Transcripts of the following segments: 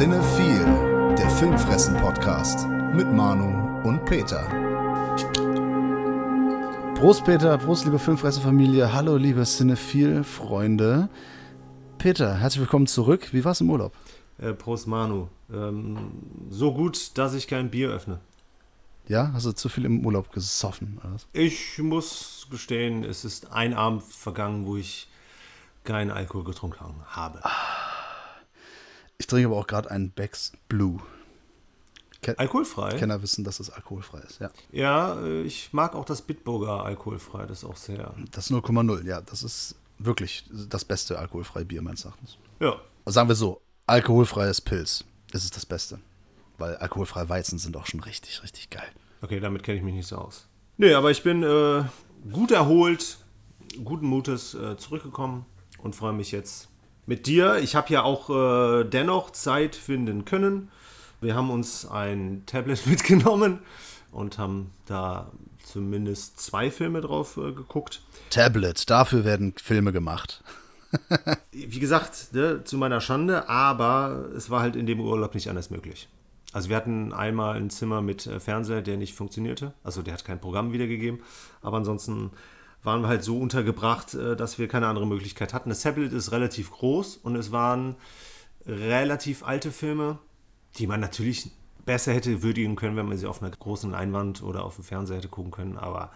Cinephile, der Filmfressen-Podcast mit Manu und Peter. Prost, Peter. Prost, liebe Filmfressen-Familie. Hallo, liebe Cinephile-Freunde. Peter, herzlich willkommen zurück. Wie war's im Urlaub? Äh, Prost, Manu. Ähm, so gut, dass ich kein Bier öffne. Ja, hast du zu viel im Urlaub gesoffen? Oder? Ich muss gestehen, es ist ein Abend vergangen, wo ich keinen Alkohol getrunken habe. Ich trinke aber auch gerade einen Becks Blue. Ken Alkoholfrei? Kenner wissen, dass es alkoholfrei ist, ja. Ja, äh, ich mag auch das Bitburger alkoholfrei, das ist auch sehr. Das 0,0, ja, das ist wirklich das beste alkoholfreie Bier meines Erachtens. Ja. Also sagen wir so, alkoholfreies Pilz, das ist das Beste. Weil alkoholfreie Weizen sind auch schon richtig, richtig geil. Okay, damit kenne ich mich nicht so aus. Nee, aber ich bin äh, gut erholt, guten Mutes äh, zurückgekommen und freue mich jetzt mit dir. Ich habe ja auch äh, dennoch Zeit finden können. Wir haben uns ein Tablet mitgenommen und haben da zumindest zwei Filme drauf äh, geguckt. Tablet, dafür werden Filme gemacht. Wie gesagt, ne, zu meiner Schande, aber es war halt in dem Urlaub nicht anders möglich. Also wir hatten einmal ein Zimmer mit äh, Fernseher, der nicht funktionierte. Also der hat kein Programm wiedergegeben. Aber ansonsten waren wir halt so untergebracht, äh, dass wir keine andere Möglichkeit hatten. Das Tablet ist relativ groß und es waren relativ alte Filme, die man natürlich besser hätte würdigen können, wenn man sie auf einer großen Leinwand oder auf dem Fernseher hätte gucken können. Aber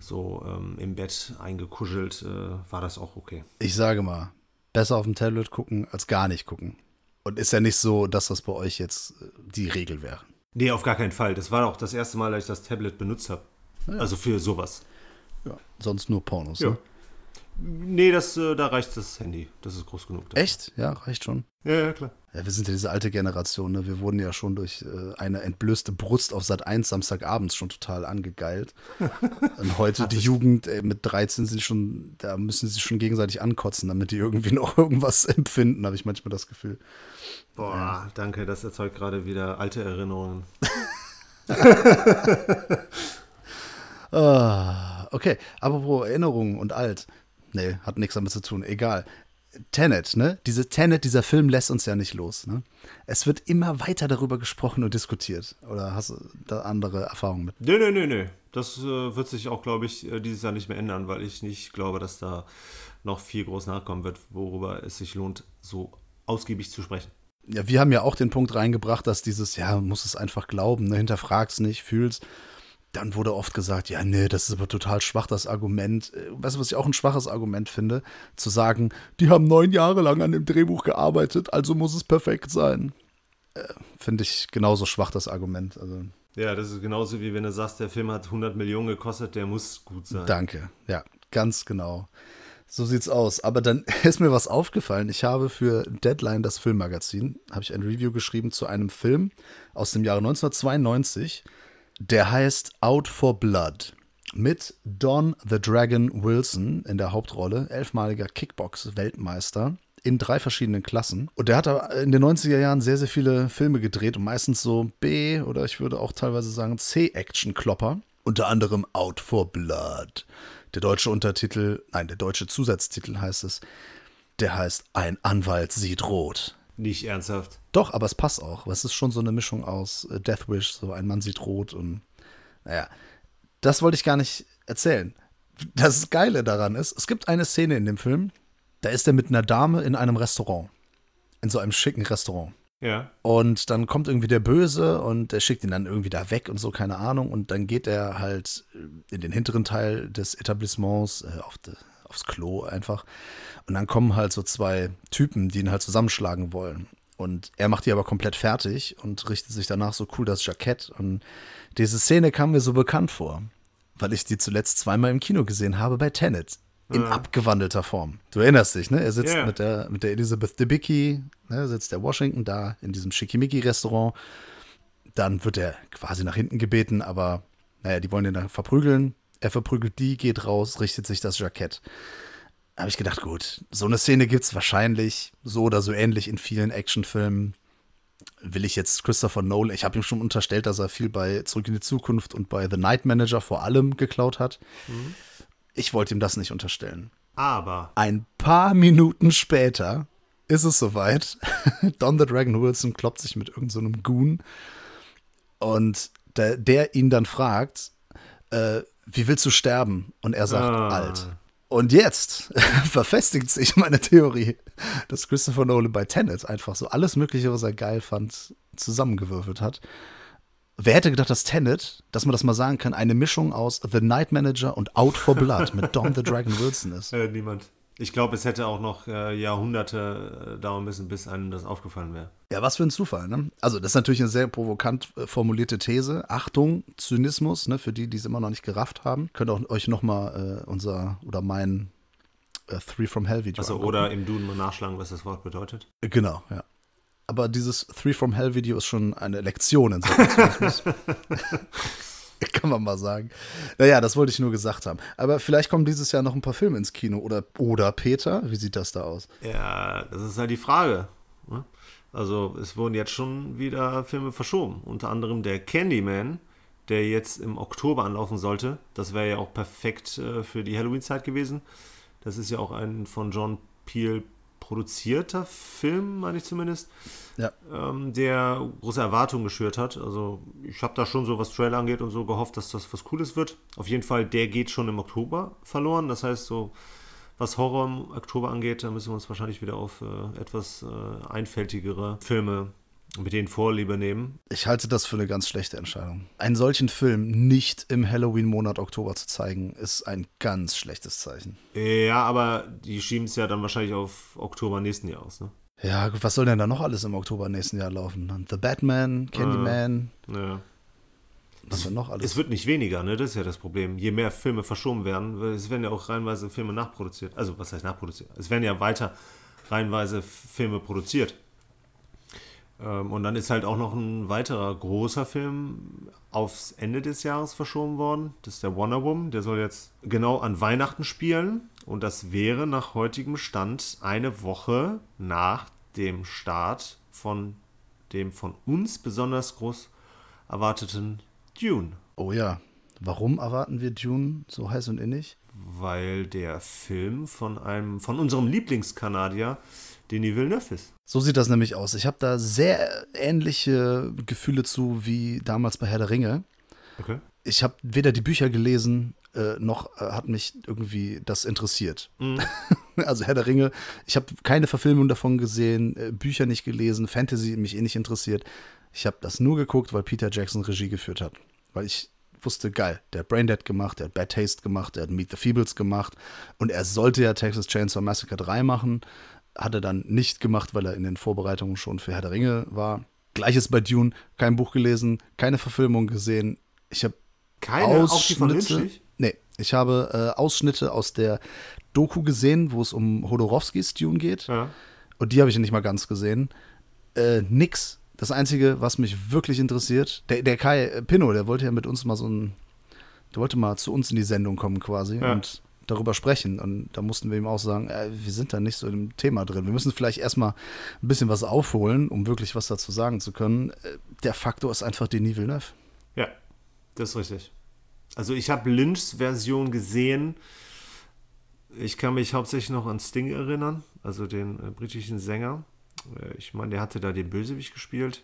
so ähm, im Bett eingekuschelt äh, war das auch okay. Ich sage mal, besser auf dem Tablet gucken als gar nicht gucken. Und ist ja nicht so, dass das bei euch jetzt äh, die Regel wäre. Nee, auf gar keinen Fall. Das war auch das erste Mal, dass ich das Tablet benutzt habe. Ja. Also für sowas. Ja, sonst nur Pornos. Ja. Ne? Nee, das, äh, da reicht das Handy. Das ist groß genug. dafür. Echt? Ja, reicht schon. Ja, ja, klar. Ja, wir sind ja diese alte Generation, ne? Wir wurden ja schon durch äh, eine entblößte Brust auf Sat 1 Samstagabends schon total angegeilt. Und heute die Jugend ey, mit 13 sind schon, da müssen sie sich schon gegenseitig ankotzen, damit die irgendwie noch irgendwas empfinden, habe ich manchmal das Gefühl. Boah, danke, das erzeugt gerade wieder alte Erinnerungen. Ah, okay, apropos Erinnerungen und alt. Nee, hat nichts damit zu tun, egal. Tenet, ne? Diese Tenet, dieser Film lässt uns ja nicht los, ne? Es wird immer weiter darüber gesprochen und diskutiert. Oder hast du da andere Erfahrungen mit? Nö, nö, nö, nö. Das äh, wird sich auch, glaube ich, äh, dieses Jahr nicht mehr ändern, weil ich nicht glaube, dass da noch viel groß nachkommen wird, worüber es sich lohnt, so ausgiebig zu sprechen. Ja, wir haben ja auch den Punkt reingebracht, dass dieses, ja, muss es einfach glauben, ne? hinterfrag's nicht, fühl's. Dann wurde oft gesagt, ja, nee, das ist aber total schwach, das Argument. Äh, Weißt du, was ich auch ein schwaches Argument finde? Zu sagen, die haben neun Jahre lang an dem Drehbuch gearbeitet, also muss es perfekt sein. Äh, finde ich genauso schwach, das Argument. Also, Ja, das ist genauso wie wenn du sagst, der Film hat 100 Millionen gekostet, der muss gut sein. danke. Ja, ganz genau. So sieht's aus. Aber dann ist mir was aufgefallen. Ich habe für Deadline, das Filmmagazin, habe ich ein Review geschrieben zu einem Film aus dem Jahre 1992. Der heißt Out for Blood. Mit Don the Dragon Wilson in der Hauptrolle, elfmaliger Kickbox-Weltmeister in drei verschiedenen Klassen. Und der hat in den 90er Jahren sehr, sehr viele Filme gedreht und meistens so B- oder ich würde auch teilweise sagen C-Action-Klopper. Unter anderem Out for Blood. Der deutsche Untertitel, nein, der deutsche Zusatztitel heißt es, der heißt Ein Anwalt sieht rot. Nicht ernsthaft. Doch, aber es passt auch. Es ist schon so eine Mischung aus äh, Death Wish, so ein Mann sieht rot und naja, das wollte ich gar nicht erzählen. Das Geile daran ist, es gibt eine Szene in dem Film, da ist er mit einer Dame in einem Restaurant. In so einem schicken Restaurant. Ja. Und dann kommt irgendwie der Böse und der schickt ihn dann irgendwie da weg und so, keine Ahnung. Und dann geht er halt in den hinteren Teil des Etablissements, äh, auf de, aufs Klo einfach. Und dann kommen halt so zwei Typen, die ihn halt zusammenschlagen wollen. Und er macht die aber komplett fertig und richtet sich danach so cool das Jackett. Und diese Szene kam mir so bekannt vor, weil ich die zuletzt zweimal im Kino gesehen habe bei Tenet. In abgewandelter Form. Du erinnerst dich, ne? Er sitzt Ja. mit, der, mit der Elizabeth Debicki, ne? sitzt der Washington da in diesem Schickimicki-Restaurant. Dann wird er quasi nach hinten gebeten, aber naja, die wollen ihn dann verprügeln. Er verprügelt die, geht raus, richtet sich das Jackett. Da habe ich gedacht, gut, so eine Szene gibt es wahrscheinlich so oder so ähnlich in vielen Actionfilmen. will ich jetzt Christopher Nolan, ich habe ihm schon unterstellt, dass er viel bei Zurück in die Zukunft und bei The Night Manager vor allem geklaut hat. Mhm. Ich wollte ihm das nicht unterstellen. Aber. Ein paar Minuten später ist es soweit. Don the Dragon Wilson kloppt sich mit irgendeinem so Goon und der, der, ihn dann fragt, äh, wie willst du sterben? Und er sagt, ah. alt. Und jetzt verfestigt sich meine Theorie, dass Christopher Nolan bei Tenet einfach so alles Mögliche, was er geil fand, zusammengewürfelt hat. Wer hätte gedacht, dass Tenet, dass man das mal sagen kann, eine Mischung aus The Night Manager und Out for Blood mit Don the Dragon Wilson ist? Äh, niemand. Ich glaube, es hätte auch noch äh, Jahrhunderte äh, dauern müssen, bis einem das aufgefallen wäre. Ja, was für ein Zufall, ne? Also, das ist natürlich eine sehr provokant äh, formulierte These. Achtung, Zynismus, ne? Für die, die es immer noch nicht gerafft haben. Könnt ihr euch nochmal äh, unser oder mein äh, Three from Hell Video Also, oder im Duden mal nachschlagen, was das Wort bedeutet. Genau, ja. Aber dieses Three from Hell Video ist schon eine Lektion in Sachen Zynismus. Kann man mal sagen. Naja, das wollte ich nur gesagt haben. Aber vielleicht kommen dieses Jahr noch ein paar Filme ins Kino. Oder, oder Peter, wie sieht das da aus? Ja, das ist halt die Frage. Ne? Also, es wurden jetzt schon wieder Filme verschoben. Unter anderem der Candyman, der jetzt im Oktober anlaufen sollte. Das wäre ja auch perfekt äh, für die Halloween-Zeit gewesen. Das ist ja auch ein von John Peel produzierter Film, meine ich zumindest, ja. ähm, der große Erwartungen geschürt hat. Also ich habe da schon so, was Trailer angeht und so, gehofft, dass das was Cooles wird. Auf jeden Fall, der geht schon im Oktober verloren. Das heißt, so was Horror im Oktober angeht, da müssen wir uns wahrscheinlich wieder auf äh, etwas äh, einfältigere Filme mit denen Vorliebe nehmen. Ich halte das für eine ganz schlechte Entscheidung. Einen solchen Film nicht im Halloween-Monat Oktober zu zeigen, ist ein ganz schlechtes Zeichen. Ja, aber die schieben es ja dann wahrscheinlich auf Oktober nächsten Jahres, ne? Ja, gut, was soll denn da noch alles im Oktober nächsten Jahr laufen? The Batman, Candyman. Äh, ja. Was denn noch alles? Es wird nicht weniger, ne? Das ist ja das Problem. Je mehr Filme verschoben werden, es werden ja auch reihenweise Filme nachproduziert. Also, was heißt nachproduziert? Es werden ja weiter reihenweise Filme produziert. Ähm, und dann ist halt auch noch ein weiterer großer Film aufs Ende des Jahres verschoben worden. Das ist der Wonder Woman. Der soll jetzt genau an Weihnachten spielen. Und das wäre nach heutigem Stand eine Woche nach dem Start von dem von uns besonders groß erwarteten Dune. Oh ja. Warum erwarten wir Dune so heiß und innig? Weil der Film von einem, von unserem Lieblingskanadier Denis Villeneuve ist. So sieht das nämlich aus. Ich habe da sehr ähnliche Gefühle zu wie damals bei Herr der Ringe. Okay. Ich habe weder die Bücher gelesen, äh, noch äh, hat mich irgendwie das interessiert. Mhm. also Herr der Ringe, ich habe keine Verfilmung davon gesehen, äh, Bücher nicht gelesen, Fantasy mich eh nicht interessiert. Ich habe das nur geguckt, weil Peter Jackson Regie geführt hat. Weil ich wusste, geil, der hat Braindead gemacht, der hat Bad Taste gemacht, der hat Meet the Feebles gemacht und er sollte ja Texas Chainsaw Massacre 3 machen hat er dann nicht gemacht, weil er in den Vorbereitungen schon für Herr der Ringe war. Gleiches bei Dune, kein Buch gelesen, keine Verfilmung gesehen. Ich habe keine Ausschnitte. Nee, ich habe äh, Ausschnitte aus der Doku gesehen, wo es um Hodorowskis Dune geht. Ja. Und die habe ich nicht mal ganz gesehen. Äh, nix. Das Einzige, was mich wirklich interessiert, der, der Kai äh, Pino, der wollte ja mit uns mal so ein, der wollte mal zu uns in die Sendung kommen quasi. Ja. Und darüber sprechen. Und da mussten wir ihm auch sagen, äh, wir sind da nicht so im Thema drin. Wir müssen vielleicht erstmal ein bisschen was aufholen, um wirklich was dazu sagen zu können. Äh, der Faktor ist einfach Denis Villeneuve. Ja, das ist richtig. Also ich habe Lynchs Version gesehen. Ich kann mich hauptsächlich noch an Sting erinnern, also den äh, britischen Sänger. Äh, ich meine, der hatte da den Bösewicht gespielt.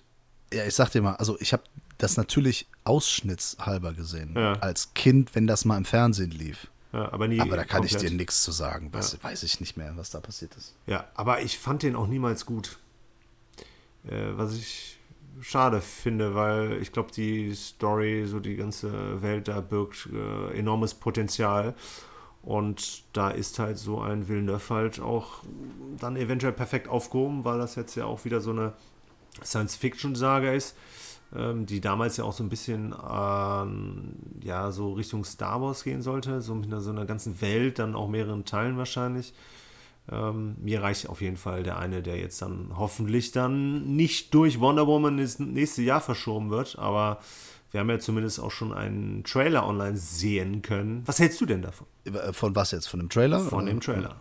Ja, ich sag dir mal, also ich habe das natürlich ausschnittshalber gesehen. Ja. Als Kind, wenn das mal im Fernsehen lief. Ja, aber, nie aber da kann komplett. ich dir nichts zu sagen. Was, ja. Weiß ich nicht mehr, was da passiert ist. Ja, aber ich fand den auch niemals gut. Äh, was ich schade finde, weil ich glaube, die Story, so die ganze Welt da birgt äh, enormes Potenzial. Und da ist halt so ein Villeneuve halt auch dann eventuell perfekt aufgehoben, weil das jetzt ja auch wieder so eine Science-Fiction-Saga ist ähm, die damals ja auch so ein bisschen ähm, ja so Richtung Star Wars gehen sollte, so mit einer, so einer ganzen Welt, dann auch mehreren Teilen wahrscheinlich. Ähm, mir reicht auf jeden Fall der eine, der jetzt dann hoffentlich dann nicht durch Wonder Woman ins nächste Jahr verschoben wird, aber wir haben ja zumindest auch schon einen Trailer online sehen können. Was hältst du denn davon? Von was jetzt? Von dem Trailer? Von dem Trailer.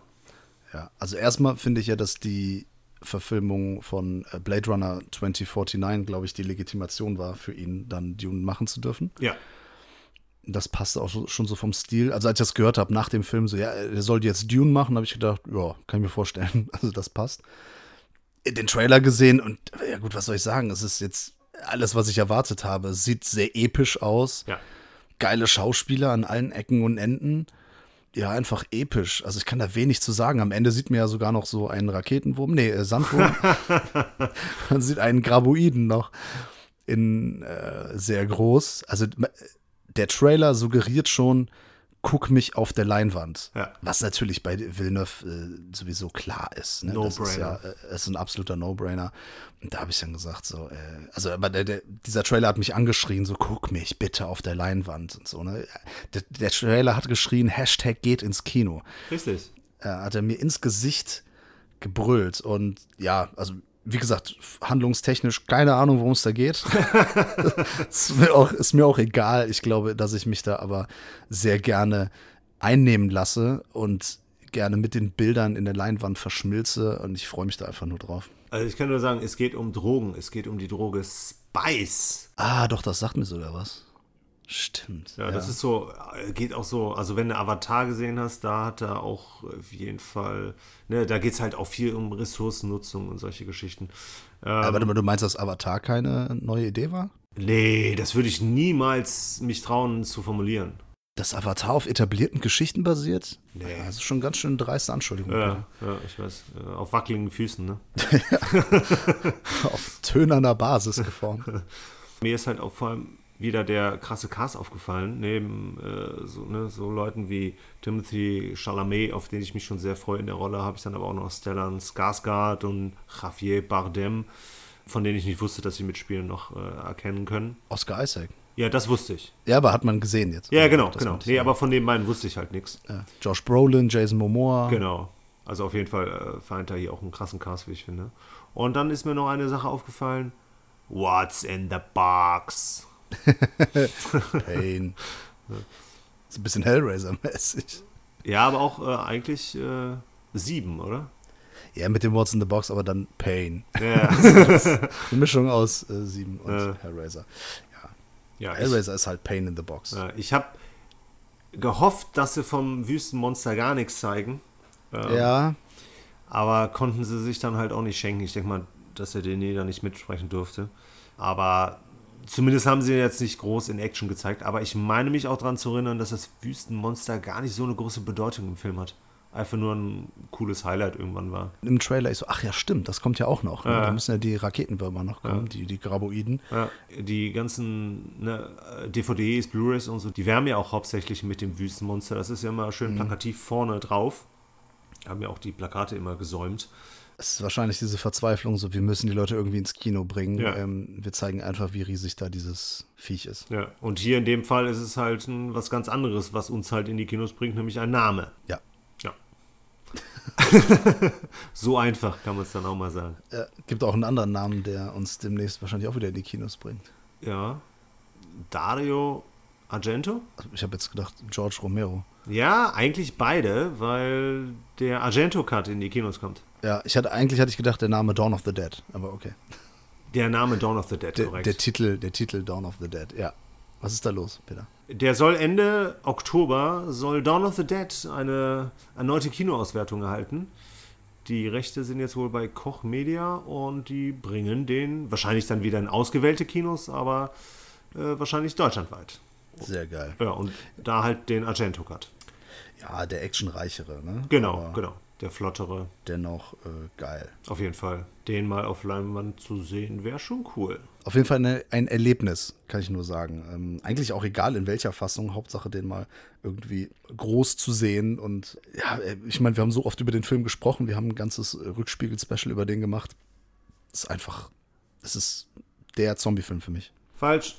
Ja, also erstmal finde ich ja, dass die Verfilmung von äh, Blade Runner 2049, glaube ich, die Legitimation war für ihn, dann Dune machen zu dürfen. Ja. Das passte auch schon so vom Stil. Also als ich das gehört habe nach dem Film, so ja, er soll jetzt Dune machen, habe ich gedacht, ja, kann ich mir vorstellen. Also das passt. Den Trailer gesehen und ja gut, was soll ich sagen? Es ist jetzt alles, was ich erwartet habe. Es sieht sehr episch aus. Ja. Geile Schauspieler an allen Ecken und Enden. Ja, einfach episch. Also ich kann da wenig zu sagen. Am Ende sieht man ja sogar noch so einen Raketenwurm, nee, äh, Sandwurm. man sieht einen Graboiden noch in äh, sehr groß. Also der Trailer suggeriert schon, guck mich auf der Leinwand. Ja. Was natürlich bei Villeneuve äh, sowieso klar ist. Ne? Das ist ja äh, ist ein absoluter No-Brainer. Und da habe ich dann gesagt, so, äh, also aber der, der, dieser Trailer hat mich angeschrien, so guck mich bitte auf der Leinwand und so. Ne? Der, der Trailer hat geschrien, Hashtag geht ins Kino. Richtig. Äh, hat er mir ins Gesicht gebrüllt. Und ja, also wie gesagt, handlungstechnisch keine Ahnung, worum es da geht. ist, mir auch, ist mir auch egal. Ich glaube, dass ich mich da aber sehr gerne einnehmen lasse und gerne mit den Bildern in der Leinwand verschmilze und ich freue mich da einfach nur drauf. Also ich kann nur sagen, es geht um Drogen, es geht um die Droge Spice. Ah, doch, das sagt mir sogar was. Stimmt. Ja, ja, das ist so, geht auch so, also wenn du Avatar gesehen hast, da hat er auch auf jeden Fall, ne, da geht es halt auch viel um Ressourcennutzung und solche Geschichten. Ähm, Aber du meinst, dass Avatar keine neue Idee war? Nee, das würde ich niemals mich trauen zu formulieren. Dass Avatar auf etablierten Geschichten basiert? Nee. Das ist schon ganz schön dreiste Anschuldigung. Ja, ja, ich weiß. Auf wackeligen Füßen, ne? auf tönerner Basis geformt. Mir ist halt auch vor allem wieder der krasse Cast aufgefallen, neben äh, so, ne, so, Leuten wie Timothy Chalamet, auf den ich mich schon sehr freue in der Rolle, habe ich dann aber auch noch Stellan Skarsgård und Javier Bardem, von denen ich nicht wusste, dass sie mitspielen, noch äh, erkennen können. Oscar Isaac. Ja, das wusste ich. Ja, aber hat man gesehen jetzt. Ja, genau, genau. Nee, aber von den beiden wusste ich halt nichts. Ja. Josh Brolin, Jason Momoa. Genau. Also auf jeden Fall äh, vereint er hier auch einen krassen Cast, wie ich finde. Und dann ist mir noch eine Sache aufgefallen. What's in the box? Pain. So ein bisschen Hellraiser-mäßig. Ja, aber auch äh, eigentlich äh, sieben, oder? Ja, mit dem What's in the Box, aber dann Pain. Ja. Eine Mischung aus äh, sieben und. Hellraiser. Ja. ja Hellraiser ich, ist halt Pain in the Box. ich habe gehofft, dass sie vom Wüstenmonster gar nichts zeigen. Ähm, ja. Aber konnten sie sich dann halt auch nicht schenken. Ich denke mal, dass er den da nicht mitsprechen durfte. Aber Zumindest haben sie jetzt nicht groß in Action gezeigt, aber ich meine mich auch daran zu erinnern, dass das Wüstenmonster gar nicht so eine große Bedeutung im Film hat. Einfach nur ein cooles Highlight irgendwann war. Im Trailer ist so, ach ja, stimmt, das kommt ja auch noch. Ne? Ja. Da müssen ja die Raketenwürmer noch kommen, ja. die, die Graboiden. Ja. Die ganzen ne, DVDs, Blu-rays und so, die wärmen ja auch hauptsächlich mit dem Wüstenmonster. Das ist ja immer schön mhm. plakativ vorne drauf. Haben ja auch die Plakate immer gesäumt. Es ist wahrscheinlich diese Verzweiflung, so wir müssen die Leute irgendwie ins Kino bringen. Ja. Ähm, wir zeigen einfach, wie riesig da dieses Viech ist. Ja, und hier in dem Fall ist es halt ein, was ganz anderes, was uns halt in die Kinos bringt, nämlich ein Name. Ja. Ja. so einfach kann man es dann auch mal sagen. Ja, gibt auch einen anderen Namen, der uns demnächst wahrscheinlich auch wieder in die Kinos bringt. Ja. Dario Argento? Ich habe jetzt gedacht, George Romero. Ja, eigentlich beide, weil der Argento-Cut in die Kinos kommt. Ja, ich hatte eigentlich hatte ich gedacht, der Name Dawn of the Dead, aber okay. Der Name Dawn of the Dead, der, korrekt. Der Titel, der Titel Dawn of the Dead, ja. Was ist da los, Peter? Der soll Ende Oktober, soll Dawn of the Dead eine erneute Kinoauswertung erhalten. Die Rechte sind jetzt wohl bei Koch Media und die bringen den wahrscheinlich dann wieder in ausgewählte Kinos, aber äh, wahrscheinlich deutschlandweit. Sehr geil. Ja, und da halt den Argento-Cut. Ja, der actionreichere, ne? Genau, aber genau der flottere. Dennoch äh, geil. Auf jeden Fall. Den mal auf Leinwand zu sehen, wäre schon cool. Auf jeden Fall eine, ein Erlebnis, kann ich nur sagen. Ähm, eigentlich auch egal in welcher Fassung, Hauptsache den mal irgendwie groß zu sehen. Und ja, äh, ich meine, wir haben so oft über den Film gesprochen, wir haben ein ganzes Rückspiegel-Special über den gemacht. Es ist einfach, es ist der Zombie-Film für mich. Falsch.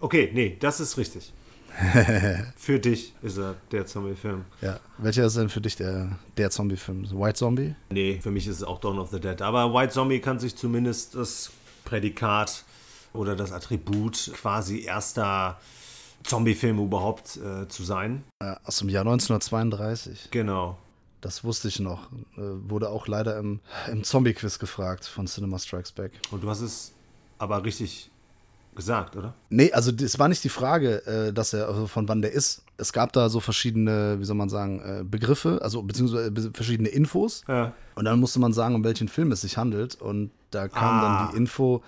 Okay, nee, das ist richtig. für dich ist er der Zombie-Film. Ja. Welcher ist denn für dich der, der Zombie-Film? White Zombie? Nee, für mich ist es auch Dawn of the Dead. Aber White Zombie kann sich zumindest das Prädikat oder das Attribut quasi erster Zombie-Film überhaupt äh, zu sein. Ja, aus dem Jahr 1932. Genau. Das wusste ich noch. Äh, wurde auch leider im, im Zombie-Quiz gefragt von Cinema Strikes Back. Und du hast es aber richtig gesagt, oder? Nee, also es war nicht die Frage, äh, dass er, also von wann der ist. Es gab da so verschiedene, wie soll man sagen, äh, Begriffe, also beziehungsweise verschiedene Infos. Ja. Und dann musste man sagen, um welchen Film es sich handelt. Und da kam Ah. dann die Info,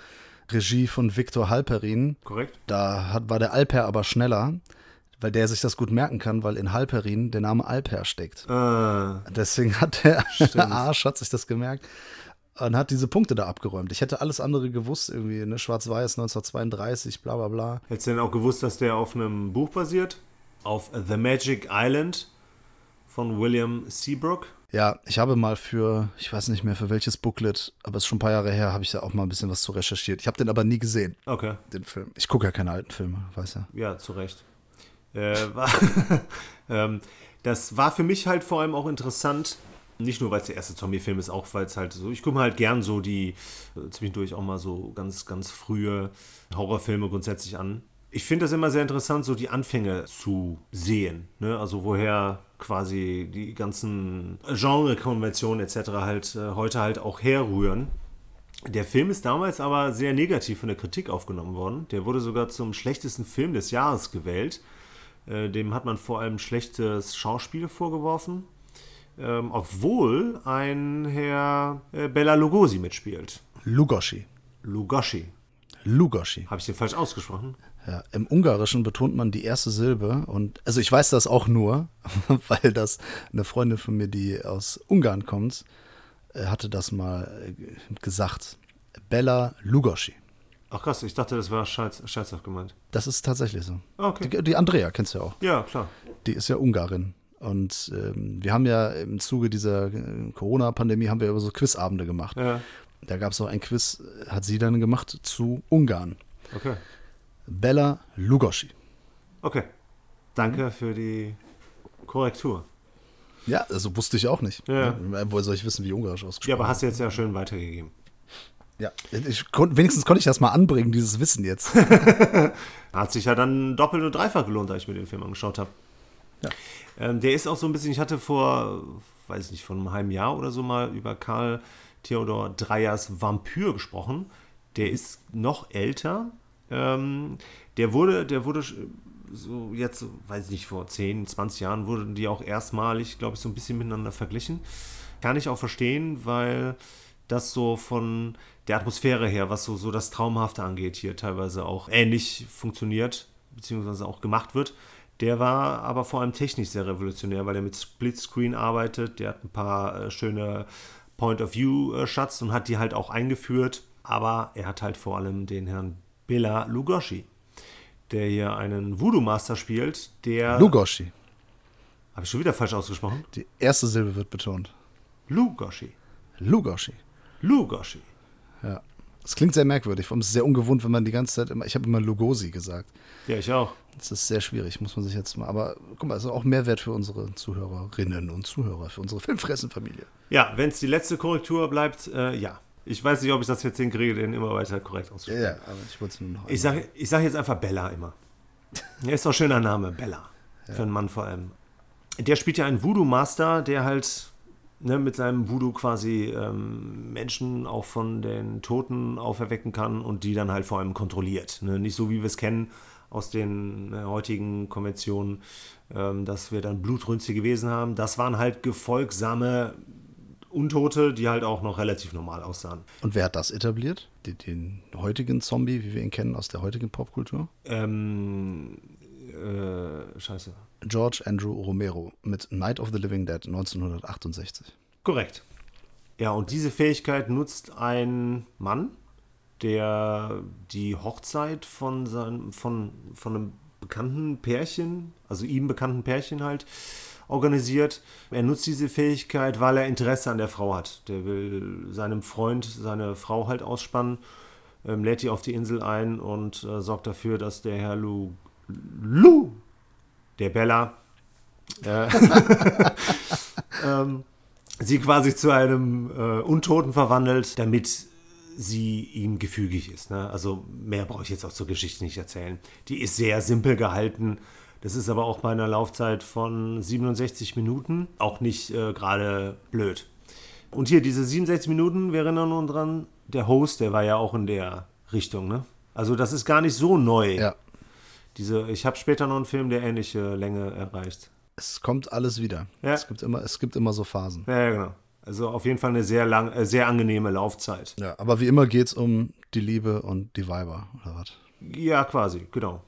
Regie von Viktor Halperin. Korrekt? Da hat, war der Alper aber schneller, weil der sich das gut merken kann, weil in Halperin der Name Alper steckt. Äh, Deswegen hat der. Arsch hat sich das gemerkt und hat diese Punkte da abgeräumt. Ich hätte alles andere gewusst, irgendwie, ne, Schwarz-Weiß 1932, bla bla bla. hättest du denn auch gewusst, dass der auf einem Buch basiert? Auf The Magic Island von William Seabrook? Ja, ich habe mal für, ich weiß nicht mehr für welches Booklet, aber es ist schon ein paar Jahre her, habe ich da auch mal ein bisschen was zu recherchiert. Ich habe den aber nie gesehen, Okay. den Film. Ich gucke ja keine alten Filme, weiß ja. Ja, zu Recht. Äh, war, ähm, das war für mich halt vor allem auch interessant, nicht nur, weil es der erste Zombie-Film ist, auch weil es halt so, ich gucke halt gern so die, äh, zwischendurch auch mal so ganz, ganz frühe Horrorfilme grundsätzlich an. Ich finde das immer sehr interessant, so die Anfänge zu sehen. Ne? Also woher quasi die ganzen Genre-Konventionen etc. halt äh, heute halt auch herrühren. Der Film ist damals aber sehr negativ von der Kritik aufgenommen worden. Der wurde sogar zum schlechtesten Film des Jahres gewählt. Äh, dem hat man vor allem schlechtes Schauspiel vorgeworfen. Ähm, obwohl ein Herr äh, Bella Lugosi mitspielt. Lugosi. Lugosi. Lugosi. Habe ich den falsch ausgesprochen? Ja, Im Ungarischen betont man die erste Silbe und also ich weiß das auch nur, weil das eine Freundin von mir, die aus Ungarn kommt, äh, hatte das mal äh, gesagt. Bella Lugosi. Ach krass, ich dachte, das war scheitz, scherzhaft gemeint. Das ist tatsächlich so. Okay. Die, die Andrea kennst du ja auch. Ja, klar. Die ist ja Ungarin. Und ähm, wir haben ja im Zuge dieser äh, Corona-Pandemie haben wir über so Quizabende gemacht. Ja, Da gab es auch ein Quiz, hat sie dann gemacht zu Ungarn. okay. Bella Lugosi. Okay. Danke für die Korrektur. Ja, also wusste ich auch nicht. Ja. Äh, Woher soll ich wissen, wie Ungarisch ausgesprochen Ja, aber hast du jetzt ja schön weitergegeben. Ja, ich kon, wenigstens konnte ich das mal anbringen, dieses Wissen jetzt. Hat sich ja dann doppelt und dreifach gelohnt, da ich mir den Film angeschaut habe. Ja. Ähm, der ist auch so ein bisschen, ich hatte vor, weiß ich nicht, vor einem halben Jahr oder so mal über Karl Theodor Dreyers Vampyr gesprochen. Der ist noch älter. Ähm, der wurde, der wurde so jetzt, weiß ich nicht, vor 10, 20 Jahren wurden die auch erstmalig, glaube ich, so ein bisschen miteinander verglichen. Kann ich auch verstehen, weil das so von der Atmosphäre her, was so, so das Traumhafte angeht, hier teilweise auch ähnlich funktioniert, beziehungsweise auch gemacht wird. Der war aber vor allem technisch sehr revolutionär, weil er mit Splitscreen arbeitet. Der hat ein paar äh, schöne Point-of-View-Shots und hat die halt auch eingeführt. Aber er hat halt vor allem den Herrn Bela Lugosi, der hier einen Voodoo-Master spielt, der... Lugosi. Habe ich schon wieder falsch ausgesprochen? Die erste Silbe wird betont. Lugosi. Lugosi. Lugosi. Ja. Das klingt sehr merkwürdig. Vor allem ist es sehr ungewohnt, wenn man die ganze Zeit immer, ich habe immer Lugosi gesagt. Ja, ich auch. Das ist sehr schwierig, muss man sich jetzt mal. Aber guck mal, es ist auch Mehrwert für unsere Zuhörerinnen und Zuhörer, für unsere Filmfressenfamilie. Ja, wenn es die letzte Korrektur bleibt, äh, ja. Ich weiß nicht, ob ich das jetzt hinkriege, den immer weiter korrekt auszusprechen. Ja, aber ich wollte es nur noch. Ich sage ich sag jetzt einfach Bella immer. Ja, ist doch ein schöner Name, Bella. Für einen Mann vor allem. Der spielt ja einen Voodoo-Master, der halt ne, mit seinem Voodoo quasi ähm, Menschen auch von den Toten auferwecken kann und die dann halt vor allem kontrolliert. Ne? Nicht so, wie wir es kennen aus den äh, heutigen Konventionen, ähm, dass wir dann blutrünstige Wesen haben. Das waren halt gefolgsame Untote, die halt auch noch relativ normal aussahen. Und wer hat das etabliert? Den, den heutigen Zombie, wie wir ihn kennen aus der heutigen Popkultur? Ähm, äh, scheiße. George Andrew Romero mit Night of the Living Dead 1968. Korrekt. Ja, und diese Fähigkeit nutzt ein Mann, der die Hochzeit von, seinem, von, von einem bekannten Pärchen, also ihm bekannten Pärchen halt, organisiert. Er nutzt diese Fähigkeit, weil er Interesse an der Frau hat. Der will seinem Freund seine Frau halt ausspannen, ähm, lädt die auf die Insel ein und äh, sorgt dafür, dass der Herr Lu, Lu der Bella, äh, ähm, sie quasi zu einem äh, Untoten verwandelt, damit sie ihm gefügig ist. Ne? Also mehr brauche ich jetzt auch zur Geschichte nicht erzählen. Die ist sehr simpel gehalten. Das ist aber auch bei einer Laufzeit von 67 Minuten auch nicht äh, gerade blöd. Und hier, diese 67 Minuten, wir erinnern uns dran, der Host, der war ja auch in der Richtung, ne? Also das ist gar nicht so neu. Ja. Diese, ich habe später noch einen Film, der ähnliche Länge erreicht. Es kommt alles wieder. Ja. Es, gibt immer, es gibt immer so Phasen. Ja, ja, genau. Also auf jeden Fall eine sehr lang, äh, sehr angenehme Laufzeit. Ja, aber wie immer geht es um die Liebe und die Weiber, oder was? Ja, quasi, genau.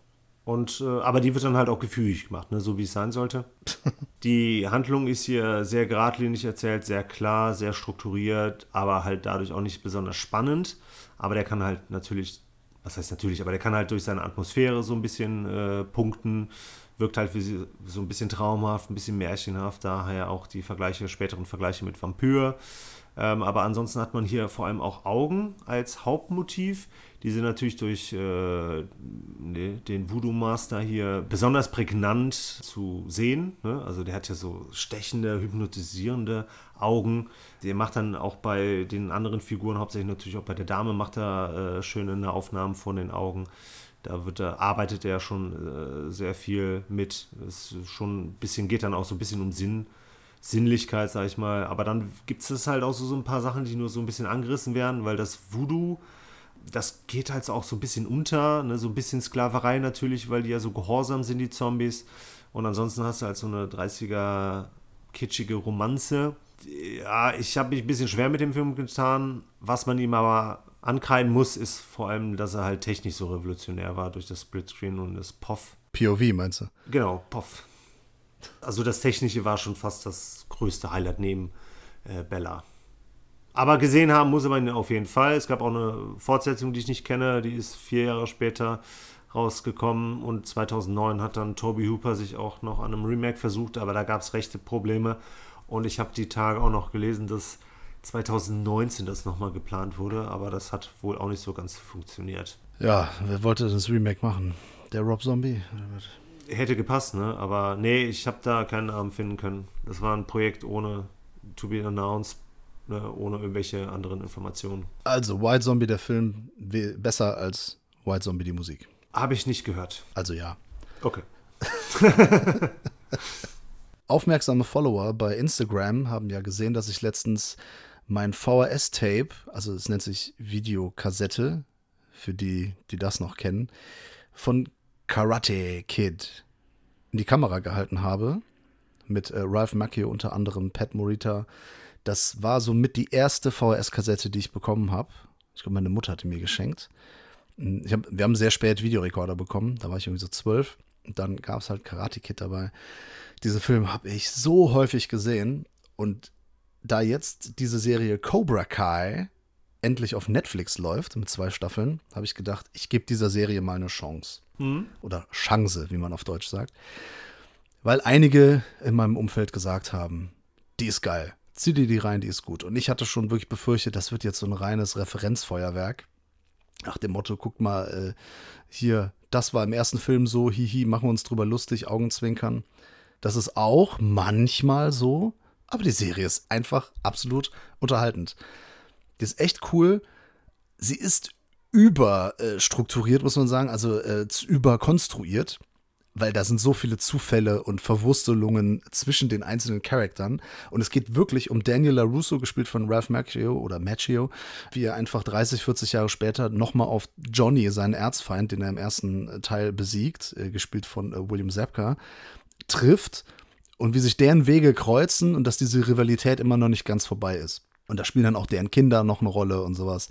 Und, äh, aber die wird dann halt auch gefügig gemacht, ne? so wie es sein sollte. die Handlung ist hier sehr geradlinig erzählt, sehr klar, sehr strukturiert, aber halt dadurch auch nicht besonders spannend. Aber der kann halt natürlich, was heißt natürlich, aber der kann halt durch seine Atmosphäre so ein bisschen äh, punkten, wirkt halt wie so ein bisschen traumhaft, ein bisschen märchenhaft, daher auch die Vergleiche, späteren Vergleiche mit Vampir. Ähm, aber ansonsten hat man hier vor allem auch Augen als Hauptmotiv. Die sind natürlich durch äh, ne, den Voodoo Master hier besonders prägnant zu sehen. Ne? Also der hat ja so stechende, hypnotisierende Augen. Der macht dann auch bei den anderen Figuren, hauptsächlich natürlich auch bei der Dame, macht er äh, schöne Aufnahmen von den Augen. Da wird er, arbeitet er schon äh, sehr viel mit. Es schon ein bisschen, geht dann auch so ein bisschen um Sinn. Sinnlichkeit, sag ich mal. Aber dann gibt es halt auch so, so ein paar Sachen, die nur so ein bisschen angerissen werden, weil das Voodoo, das geht halt auch so ein bisschen unter, ne? so ein bisschen Sklaverei natürlich, weil die ja so gehorsam sind, die Zombies. Und ansonsten hast du halt so eine 30er kitschige Romanze. Ja, ich habe mich ein bisschen schwer mit dem Film getan. Was man ihm aber ankreiden muss, ist vor allem, dass er halt technisch so revolutionär war durch das Splitscreen und das POV. POV meinst du? Genau, POV. Also das Technische war schon fast das größte Highlight neben äh, Bella. Aber gesehen haben muss man ihn auf jeden Fall. Es gab auch eine Fortsetzung, die ich nicht kenne, die ist vier Jahre später rausgekommen und 2009 hat dann Toby Hooper sich auch noch an einem Remake versucht, aber da gab es rechte Probleme und ich habe die Tage auch noch gelesen, dass 2019 das nochmal geplant wurde, aber das hat wohl auch nicht so ganz funktioniert. Ja, wer wollte das Remake machen? Der Rob Zombie? Hätte gepasst, ne? Aber nee, ich habe da keinen Namen finden können. Das war ein Projekt ohne to be announced, ne? ohne irgendwelche anderen Informationen. Also, White Zombie, der Film, besser als White Zombie, die Musik. Habe ich nicht gehört. Also ja. Okay. Aufmerksame Follower bei Instagram haben ja gesehen, dass ich letztens mein VHS-Tape, also es nennt sich Videokassette, für die, die das noch kennen, von Karate Kid in die Kamera gehalten habe. Mit äh, Ralph Macchio unter anderem, Pat Morita. Das war somit die erste VHS-Kassette, die ich bekommen habe. Ich glaube, meine Mutter hatte mir geschenkt. Hm, hab, wir haben sehr spät Videorekorder bekommen. Da war ich irgendwie so zwölf. Und dann gab es halt Karate Kid dabei. Diese Filme habe ich so häufig gesehen. Und da jetzt diese Serie Cobra Kai endlich auf Netflix läuft mit zwei Staffeln, habe ich gedacht, ich gebe dieser Serie mal eine Chance. Mhm. Oder Chance, wie man auf Deutsch sagt. Weil einige in meinem Umfeld gesagt haben, die ist geil. Zieh dir die rein, die ist gut. Und ich hatte schon wirklich befürchtet, das wird jetzt so ein reines Referenzfeuerwerk. Nach dem Motto, guck mal, äh, hier, das war im ersten Film so, hihi, machen wir uns drüber lustig, Augenzwinkern. Das ist auch manchmal so, aber die Serie ist einfach absolut unterhaltend. Die ist echt cool. Sie ist überstrukturiert, muss man sagen, also äh, überkonstruiert, weil da sind so viele Zufälle und Verwurstelungen zwischen den einzelnen Charaktern. Und es geht wirklich um Daniel LaRusso, gespielt von Ralph Macchio oder Macchio, wie er einfach 30, 40 Jahre später nochmal auf Johnny, seinen Erzfeind, den er im ersten Teil besiegt, äh, gespielt von äh, William Zabka, trifft und wie sich deren Wege kreuzen und dass diese Rivalität immer noch nicht ganz vorbei ist. Und da spielen dann auch deren Kinder noch eine Rolle und sowas.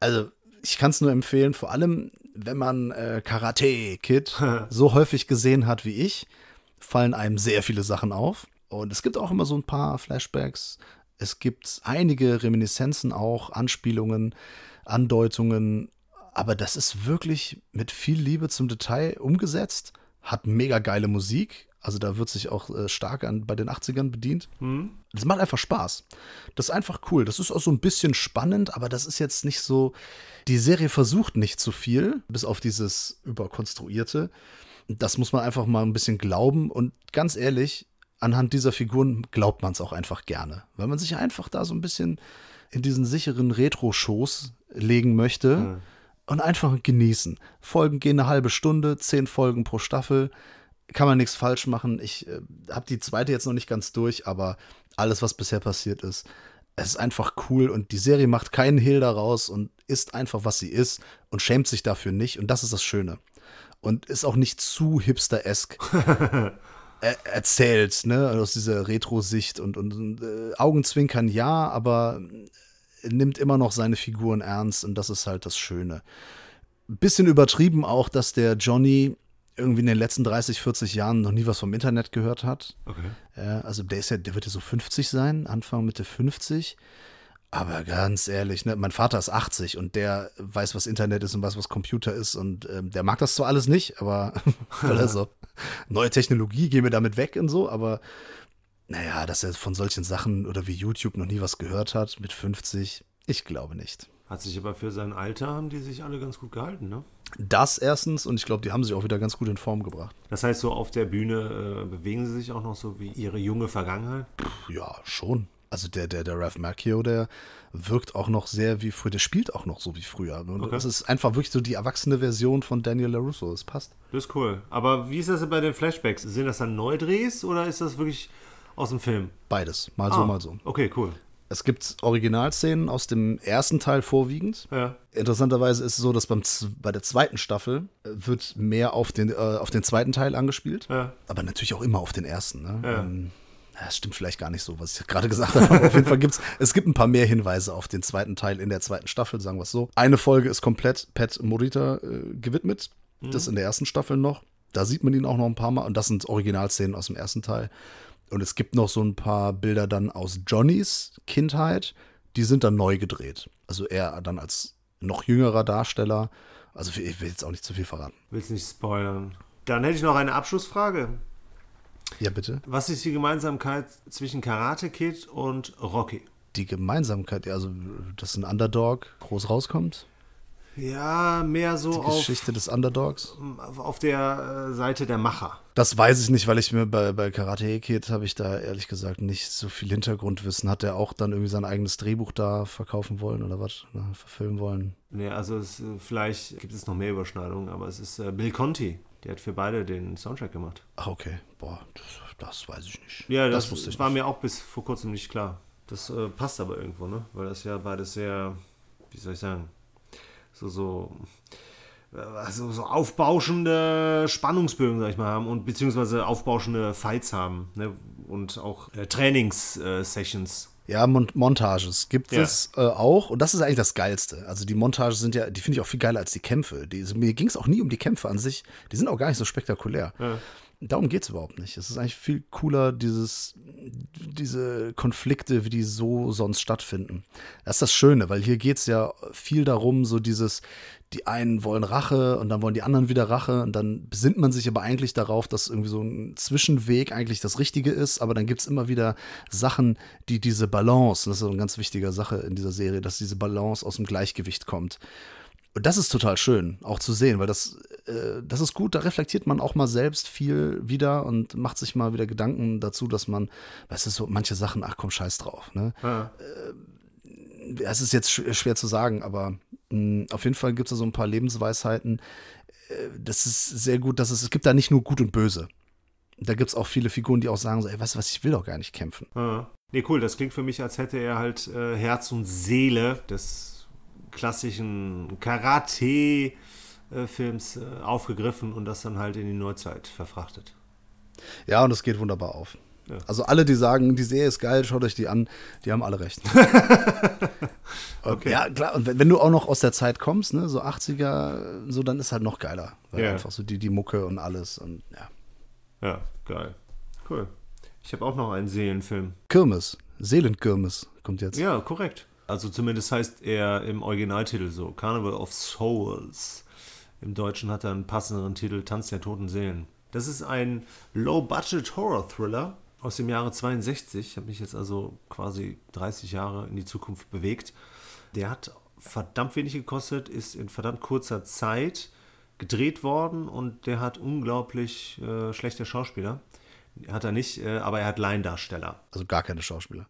Also, ich kann es nur empfehlen, vor allem, wenn man äh, Karate Kid so häufig gesehen hat wie ich, fallen einem sehr viele Sachen auf. Und es gibt auch immer so ein paar Flashbacks. Es gibt einige Reminiszenzen auch, Anspielungen, Andeutungen. Aber das ist wirklich mit viel Liebe zum Detail umgesetzt. Hat mega geile Musik. Also da wird sich auch äh, stark an, bei den 80ern bedient. Mhm. Das macht einfach Spaß. Das ist einfach cool. Das ist auch so ein bisschen spannend, aber das ist jetzt nicht so. Die Serie versucht nicht zu viel, bis auf dieses überkonstruierte. Das muss man einfach mal ein bisschen glauben. Und ganz ehrlich, anhand dieser Figuren glaubt man es auch einfach gerne. Weil man sich einfach da so ein bisschen in diesen sicheren Retro-Shows legen möchte. Mhm. Und einfach genießen. Folgen gehen eine halbe Stunde, zehn Folgen pro Staffel kann man nichts falsch machen. Ich äh, habe die zweite jetzt noch nicht ganz durch, aber alles, was bisher passiert ist, es ist einfach cool und die Serie macht keinen Hehl daraus und ist einfach, was sie ist und schämt sich dafür nicht und das ist das Schöne. Und ist auch nicht zu hipster-esk er erzählt, ne, aus dieser Retro-Sicht und, und, und äh, Augenzwinkern ja, aber nimmt immer noch seine Figuren ernst und das ist halt das Schöne. Bisschen übertrieben auch, dass der Johnny irgendwie in den letzten 30, 40 Jahren noch nie was vom Internet gehört hat. Okay. Also der ist ja, der wird ja so 50 sein, Anfang Mitte 50. Aber ganz ehrlich, ne, mein Vater ist 80 und der weiß, was Internet ist und weiß, was Computer ist und ähm, der mag das zwar alles nicht, aber weil er so neue Technologie, gehen wir damit weg und so, aber naja, dass er von solchen Sachen oder wie YouTube noch nie was gehört hat mit 50, ich glaube nicht. Hat sich aber für sein Alter haben die sich alle ganz gut gehalten, ne? Das erstens und ich glaube, die haben sich auch wieder ganz gut in Form gebracht. Das heißt, so auf der Bühne äh, bewegen sie sich auch noch so wie ihre junge Vergangenheit? Ja, schon. Also der, der, der Ralph Macchio, der wirkt auch noch sehr wie früher, der spielt auch noch so wie früher. Und Okay. Das ist einfach wirklich so die erwachsene Version von Daniel LaRusso. Das passt. Das ist cool. Aber wie ist das bei den Flashbacks? Sind das dann Neudrehs oder ist das wirklich aus dem Film? Beides. Mal so, Ah, mal so. Okay, cool. Es gibt Originalszenen aus dem ersten Teil vorwiegend. Ja. Interessanterweise ist es so, dass beim, bei der zweiten Staffel wird mehr auf den, äh, auf den zweiten Teil angespielt. Ja. Aber natürlich auch immer auf den ersten. Ne? Ja. Ähm, das stimmt vielleicht gar nicht so, was ich gerade gesagt habe. Aber auf jeden Fall gibt es, es gibt ein paar mehr Hinweise auf den zweiten Teil in der zweiten Staffel, sagen wir es so. Eine Folge ist komplett Pat Morita äh, gewidmet. Das in der ersten Staffel noch. Da sieht man ihn auch noch ein paar Mal. Und das sind Originalszenen aus dem ersten Teil. Und es gibt noch so ein paar Bilder dann aus Johnnys Kindheit. Die sind dann neu gedreht. Also er dann als noch jüngerer Darsteller. Also ich will jetzt auch nicht zu viel verraten. Willst nicht spoilern. Dann hätte ich noch eine Abschlussfrage. Ja, bitte. Was ist die Gemeinsamkeit zwischen Karate Kid und Rocky? Die Gemeinsamkeit, ja, also dass ein Underdog groß rauskommt. Ja, mehr so Die auf, Geschichte des Underdogs. auf der äh, Seite der Macher. Das weiß ich nicht, weil ich mir bei, bei Karate Kid habe ich da ehrlich gesagt nicht so viel Hintergrundwissen. Hat er auch dann irgendwie sein eigenes Drehbuch da verkaufen wollen oder was? Oder verfilmen wollen? Nee, also es, äh, vielleicht gibt es noch mehr Überschneidungen, aber es ist äh, Bill Conti. Der hat für beide den Soundtrack gemacht. Ach, okay. Boah, das, das weiß ich nicht. Ja, das, das wusste ich war nicht. mir auch bis vor kurzem nicht klar. Das äh, passt aber irgendwo, ne? Weil das ja beides sehr, wie soll ich sagen, so, so, äh, also so aufbauschende Spannungsbögen, sag ich mal, haben und beziehungsweise aufbauschende Fights haben, ne? Und auch äh, Trainings-Sessions. Ja, Mon Montages gibt Ja. es äh, auch. Und das ist eigentlich das Geilste. Also die Montagen sind ja, die finde ich auch viel geiler als die Kämpfe. Die, mir ging es auch nie um die Kämpfe an sich. Die sind auch gar nicht so spektakulär. Ja. Darum geht es überhaupt nicht. Es ist eigentlich viel cooler, dieses, diese Konflikte, wie die so sonst stattfinden. Das ist das Schöne, weil hier geht es ja viel darum, so dieses, die einen wollen Rache und dann wollen die anderen wieder Rache und dann besinnt man sich aber eigentlich darauf, dass irgendwie so ein Zwischenweg eigentlich das Richtige ist, aber dann gibt es immer wieder Sachen, die diese Balance, und das ist eine ganz wichtige Sache in dieser Serie, dass diese Balance aus dem Gleichgewicht kommt. Und das ist total schön, auch zu sehen, weil das, äh, das ist gut, da reflektiert man auch mal selbst viel wieder und macht sich mal wieder Gedanken dazu, dass man, weißt du, so manche Sachen, ach komm, scheiß drauf, ne? Ja. Es ist jetzt sch schwer zu sagen, aber mh, auf jeden Fall gibt es da so ein paar Lebensweisheiten. Äh, das ist sehr gut, dass es, es gibt da nicht nur Gut und Böse. Da gibt es auch viele Figuren, die auch sagen so, ey, weißt du was, ich will doch gar nicht kämpfen. Ja. Nee, cool, das klingt für mich, als hätte er halt äh, Herz und Seele des klassischen Karate-Films äh, aufgegriffen und das dann halt in die Neuzeit verfrachtet. Ja, und es geht wunderbar auf. Ja. Also alle, die sagen, die Serie ist geil, schaut euch die an, die haben alle recht. Okay. Ja, klar, und wenn, wenn du auch noch aus der Zeit kommst, ne, so 80er, so, dann ist halt noch geiler. Weil Ja. einfach so die, die Mucke und alles und ja. Ja, geil. Cool. Ich habe auch noch einen Seelenfilm. Kirmes, Seelenkirmes kommt jetzt. Ja, korrekt. Also zumindest heißt er im Originaltitel so, Carnival of Souls. Im Deutschen hat er einen passenderen Titel, Tanz der toten Seelen. Das ist ein Low-Budget-Horror-Thriller aus dem Jahre 62. Ich habe mich jetzt also quasi 30 Jahre in die Zukunft bewegt. Der hat verdammt wenig gekostet, ist in verdammt kurzer Zeit gedreht worden und der hat unglaublich äh, schlechte Schauspieler. Hat er nicht, äh, aber er hat Laiendarsteller. Also gar keine Schauspieler.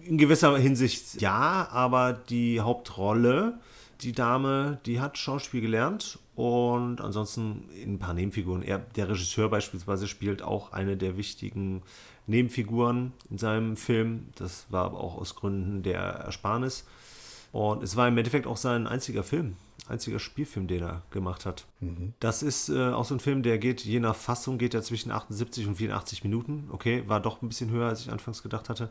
In gewisser Hinsicht ja, aber die Hauptrolle, die Dame, die hat Schauspiel gelernt Und ansonsten ein paar Nebenfiguren. Er, der Regisseur beispielsweise spielt auch eine der wichtigen Nebenfiguren in seinem Film. Das war aber auch aus Gründen der Ersparnis. Und es war im Endeffekt auch sein einziger Film, einziger Spielfilm, den er gemacht hat. Mhm. Das ist äh, auch so ein Film, der geht, je nach Fassung, geht er zwischen 78 und 84 Minuten. Okay, war doch ein bisschen höher, als ich anfangs gedacht hatte.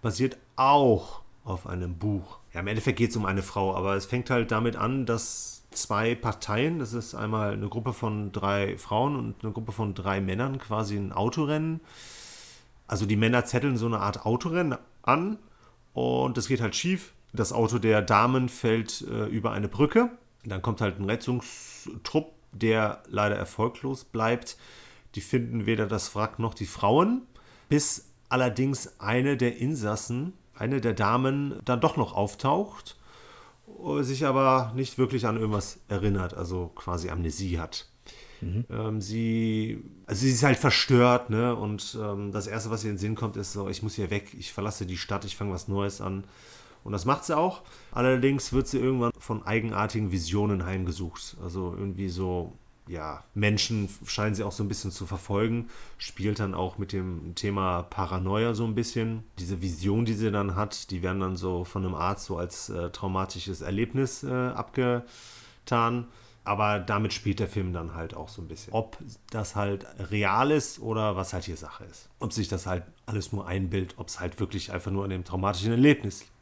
Basiert auch auf einem Buch. Ja, im Endeffekt geht es um eine Frau, aber es fängt halt damit an, dass zwei Parteien, das ist einmal eine Gruppe von drei Frauen und eine Gruppe von drei Männern, quasi ein Autorennen. Also die Männer zetteln so eine Art Autorennen an und das geht halt schief das Auto der Damen fällt äh, über eine Brücke. Dann kommt halt ein Rettungstrupp, der leider erfolglos bleibt. Die finden weder das Wrack noch die Frauen, bis allerdings eine der Insassen, eine der Damen, dann doch noch auftaucht, sich aber nicht wirklich an irgendwas erinnert, also quasi Amnesie hat. Mhm. Ähm, sie, also sie ist halt verstört, ne? Und ähm, das Erste, was ihr in den Sinn kommt, ist so, ich muss hier weg, ich verlasse die Stadt, ich fange was Neues an. Und das macht sie auch. Allerdings wird sie irgendwann von eigenartigen Visionen heimgesucht. Also irgendwie so, ja, Menschen scheinen sie auch so ein bisschen zu verfolgen. Spielt dann auch mit dem Thema Paranoia so ein bisschen. Diese Vision, die sie dann hat, die werden dann so von einem Arzt so als äh, traumatisches Erlebnis äh, abgetan. Aber damit spielt der Film dann halt auch so ein bisschen. Ob das halt real ist oder was halt hier Sache ist. Ob sich das halt alles nur einbildet, ob es halt wirklich einfach nur an dem traumatischen Erlebnis liegt.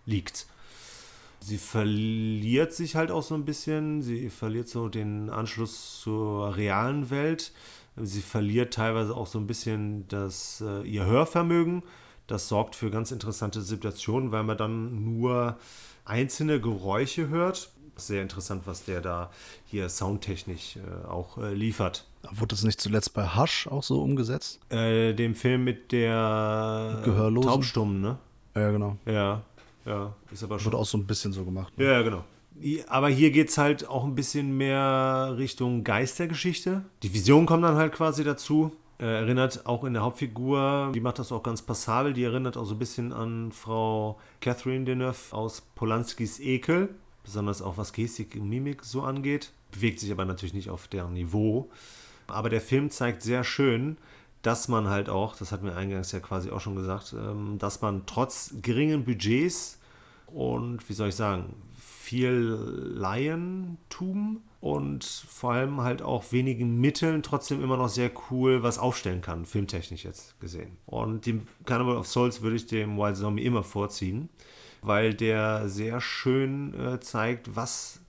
Sie verliert sich halt auch so ein bisschen. Sie verliert so den Anschluss zur realen Welt. Sie verliert teilweise auch so ein bisschen das, äh, ihr Hörvermögen. Das sorgt für ganz interessante Situationen, weil man dann nur einzelne Geräusche hört. Sehr interessant, was der da hier soundtechnisch äh, auch äh, liefert. Wurde das nicht zuletzt bei Hush auch so umgesetzt? Äh, dem Film mit der Gehörlosen? Taubstummen, ne? Ja, genau. Ja, ja, ist aber schon. Wird auch so ein bisschen so gemacht. Ne? Ja, genau. Aber hier geht es halt auch ein bisschen mehr Richtung Geistergeschichte. Die Vision kommt dann halt quasi dazu. Äh, erinnert auch in der Hauptfigur, die macht das auch ganz passabel, die erinnert auch so ein bisschen an Frau Catherine Deneuve aus Polanskis Ekel, besonders auch was Gestik und Mimik so angeht. Bewegt sich aber natürlich nicht auf deren Niveau. Aber der Film zeigt sehr schön, dass man halt auch, das hat mir eingangs ja quasi auch schon gesagt, ähm, dass man trotz geringen Budgets und, wie soll ich sagen, viel Laientum und vor allem halt auch wenigen Mitteln trotzdem immer noch sehr cool was aufstellen kann, filmtechnisch jetzt gesehen. Und dem Carnival of Souls würde ich dem Wild Zombie immer vorziehen, weil der sehr schön äh, zeigt, was,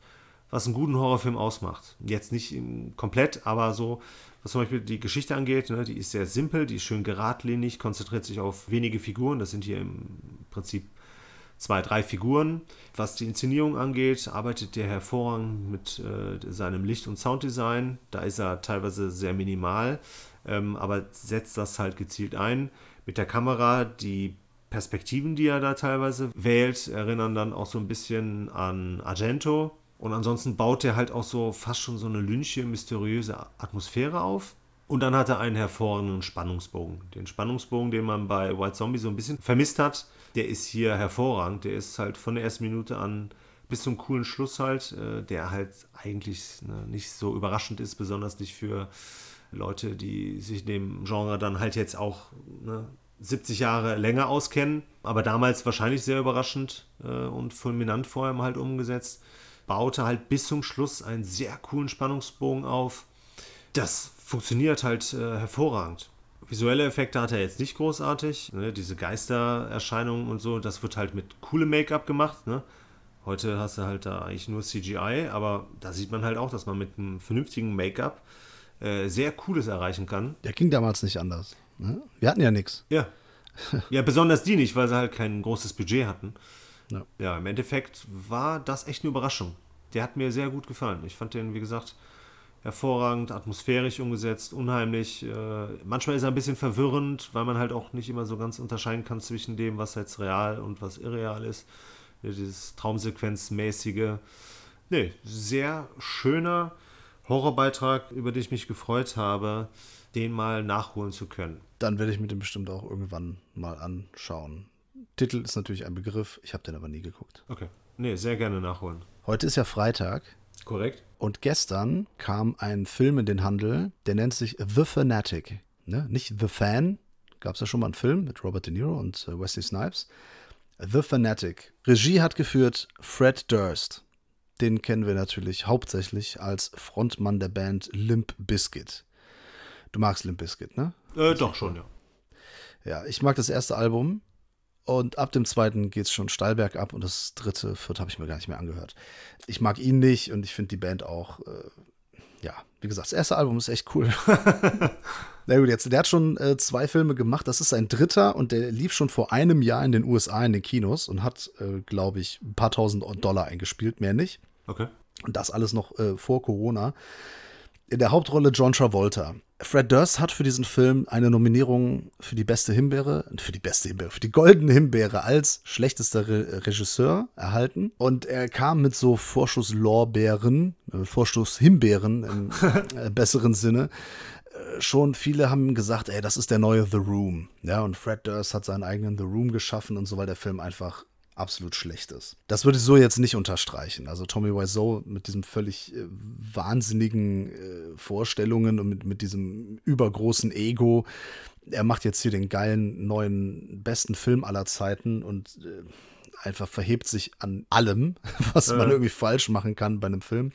was einen guten Horrorfilm ausmacht. Jetzt nicht komplett, aber so was zum Beispiel die Geschichte angeht, ne, die ist sehr simpel, die ist schön geradlinig, konzentriert sich auf wenige Figuren. Das sind hier im Prinzip zwei, drei Figuren. Was die Inszenierung angeht, arbeitet der hervorragend mit äh, seinem Licht- und Sounddesign. Da ist er teilweise sehr minimal, ähm, aber setzt das halt gezielt ein. Mit der Kamera, die Perspektiven, die er da teilweise wählt, erinnern dann auch so ein bisschen an Argento, und ansonsten baut er halt auch so fast schon so eine lynche, mysteriöse Atmosphäre auf. Und dann hat er einen hervorragenden Spannungsbogen. Den Spannungsbogen, den man bei White Zombie so ein bisschen vermisst hat, der ist hier hervorragend. Der ist halt von der ersten Minute an bis zum coolen Schluss halt, äh, der halt eigentlich ne, nicht so überraschend ist, besonders nicht für Leute, die sich dem Genre dann halt jetzt auch ne, 70 Jahre länger auskennen. Aber damals wahrscheinlich sehr überraschend äh, und fulminant vor allem halt umgesetzt baute halt bis zum Schluss einen sehr coolen Spannungsbogen auf. Das funktioniert halt äh, hervorragend. Visuelle Effekte hat er jetzt nicht großartig. Ne? Diese Geistererscheinungen und so, das wird halt mit coolem Make-up gemacht. Ne? Heute hast du halt da eigentlich nur CGI, aber da sieht man halt auch, dass man mit einem vernünftigen Make-up äh, sehr Cooles erreichen kann. Der ging damals nicht anders. Ne? Wir hatten ja nichts. Ja. Ja, besonders die nicht, weil sie halt kein großes Budget hatten. Ja. ja, im Endeffekt war das echt eine Überraschung. Der hat mir sehr gut gefallen. Ich fand den, wie gesagt, hervorragend, atmosphärisch umgesetzt, unheimlich. Äh, manchmal ist er ein bisschen verwirrend, weil man halt auch nicht immer so ganz unterscheiden kann zwischen dem, was jetzt real und was irreal ist. Dieses Traumsequenzmäßige. Nee, sehr schöner Horrorbeitrag, über den ich mich gefreut habe, den mal nachholen zu können. Dann werde ich mir den bestimmt auch irgendwann mal anschauen. Titel ist natürlich ein Begriff, ich habe den aber nie geguckt. Okay. Nee, sehr gerne nachholen. Heute ist ja Freitag. Korrekt. Und gestern kam ein Film in den Handel, der nennt sich The Fanatic. Ne? Nicht The Fan, gab es ja schon mal einen Film mit Robert De Niro und äh, Wesley Snipes. The Fanatic. Regie hat geführt Fred Durst. Den kennen wir natürlich hauptsächlich als Frontmann der Band Limp Bizkit. Du magst Limp Bizkit, ne? Äh, doch schon, ja. Ja, ich mag das erste Album und ab dem zweiten geht es schon steil bergab und das dritte, vierte habe ich mir gar nicht mehr angehört. Ich mag ihn nicht und ich finde die Band auch, äh, ja, wie gesagt, das erste Album ist echt cool. Na gut, jetzt, der hat schon äh, zwei Filme gemacht. Das ist sein dritter und der lief schon vor einem Jahr in den USA in den Kinos und hat, äh, glaube ich, ein paar tausend Dollar eingespielt, mehr nicht. Okay. Und das alles noch äh, vor Corona. In der Hauptrolle John Travolta. Fred Durst hat für diesen Film eine Nominierung für die beste Himbeere, für die beste Himbeere, für die goldene Himbeere als schlechtester Re Regisseur erhalten. Und er kam mit so Vorschusslorbeeren, äh, Vorschusshimbeeren im äh, besseren Sinne. Äh, schon viele haben gesagt, ey, das ist der neue The Room. Ja, und Fred Durst hat seinen eigenen The Room geschaffen und so, weil der Film einfach absolut schlecht ist. Das würde ich so jetzt nicht unterstreichen. Also Tommy Wiseau mit diesem völlig äh, wahnsinnigen äh, Vorstellungen und mit, mit diesem übergroßen Ego, er macht jetzt hier den geilen neuen besten Film aller Zeiten und äh, einfach verhebt sich an allem, was man irgendwie falsch machen kann bei einem Film.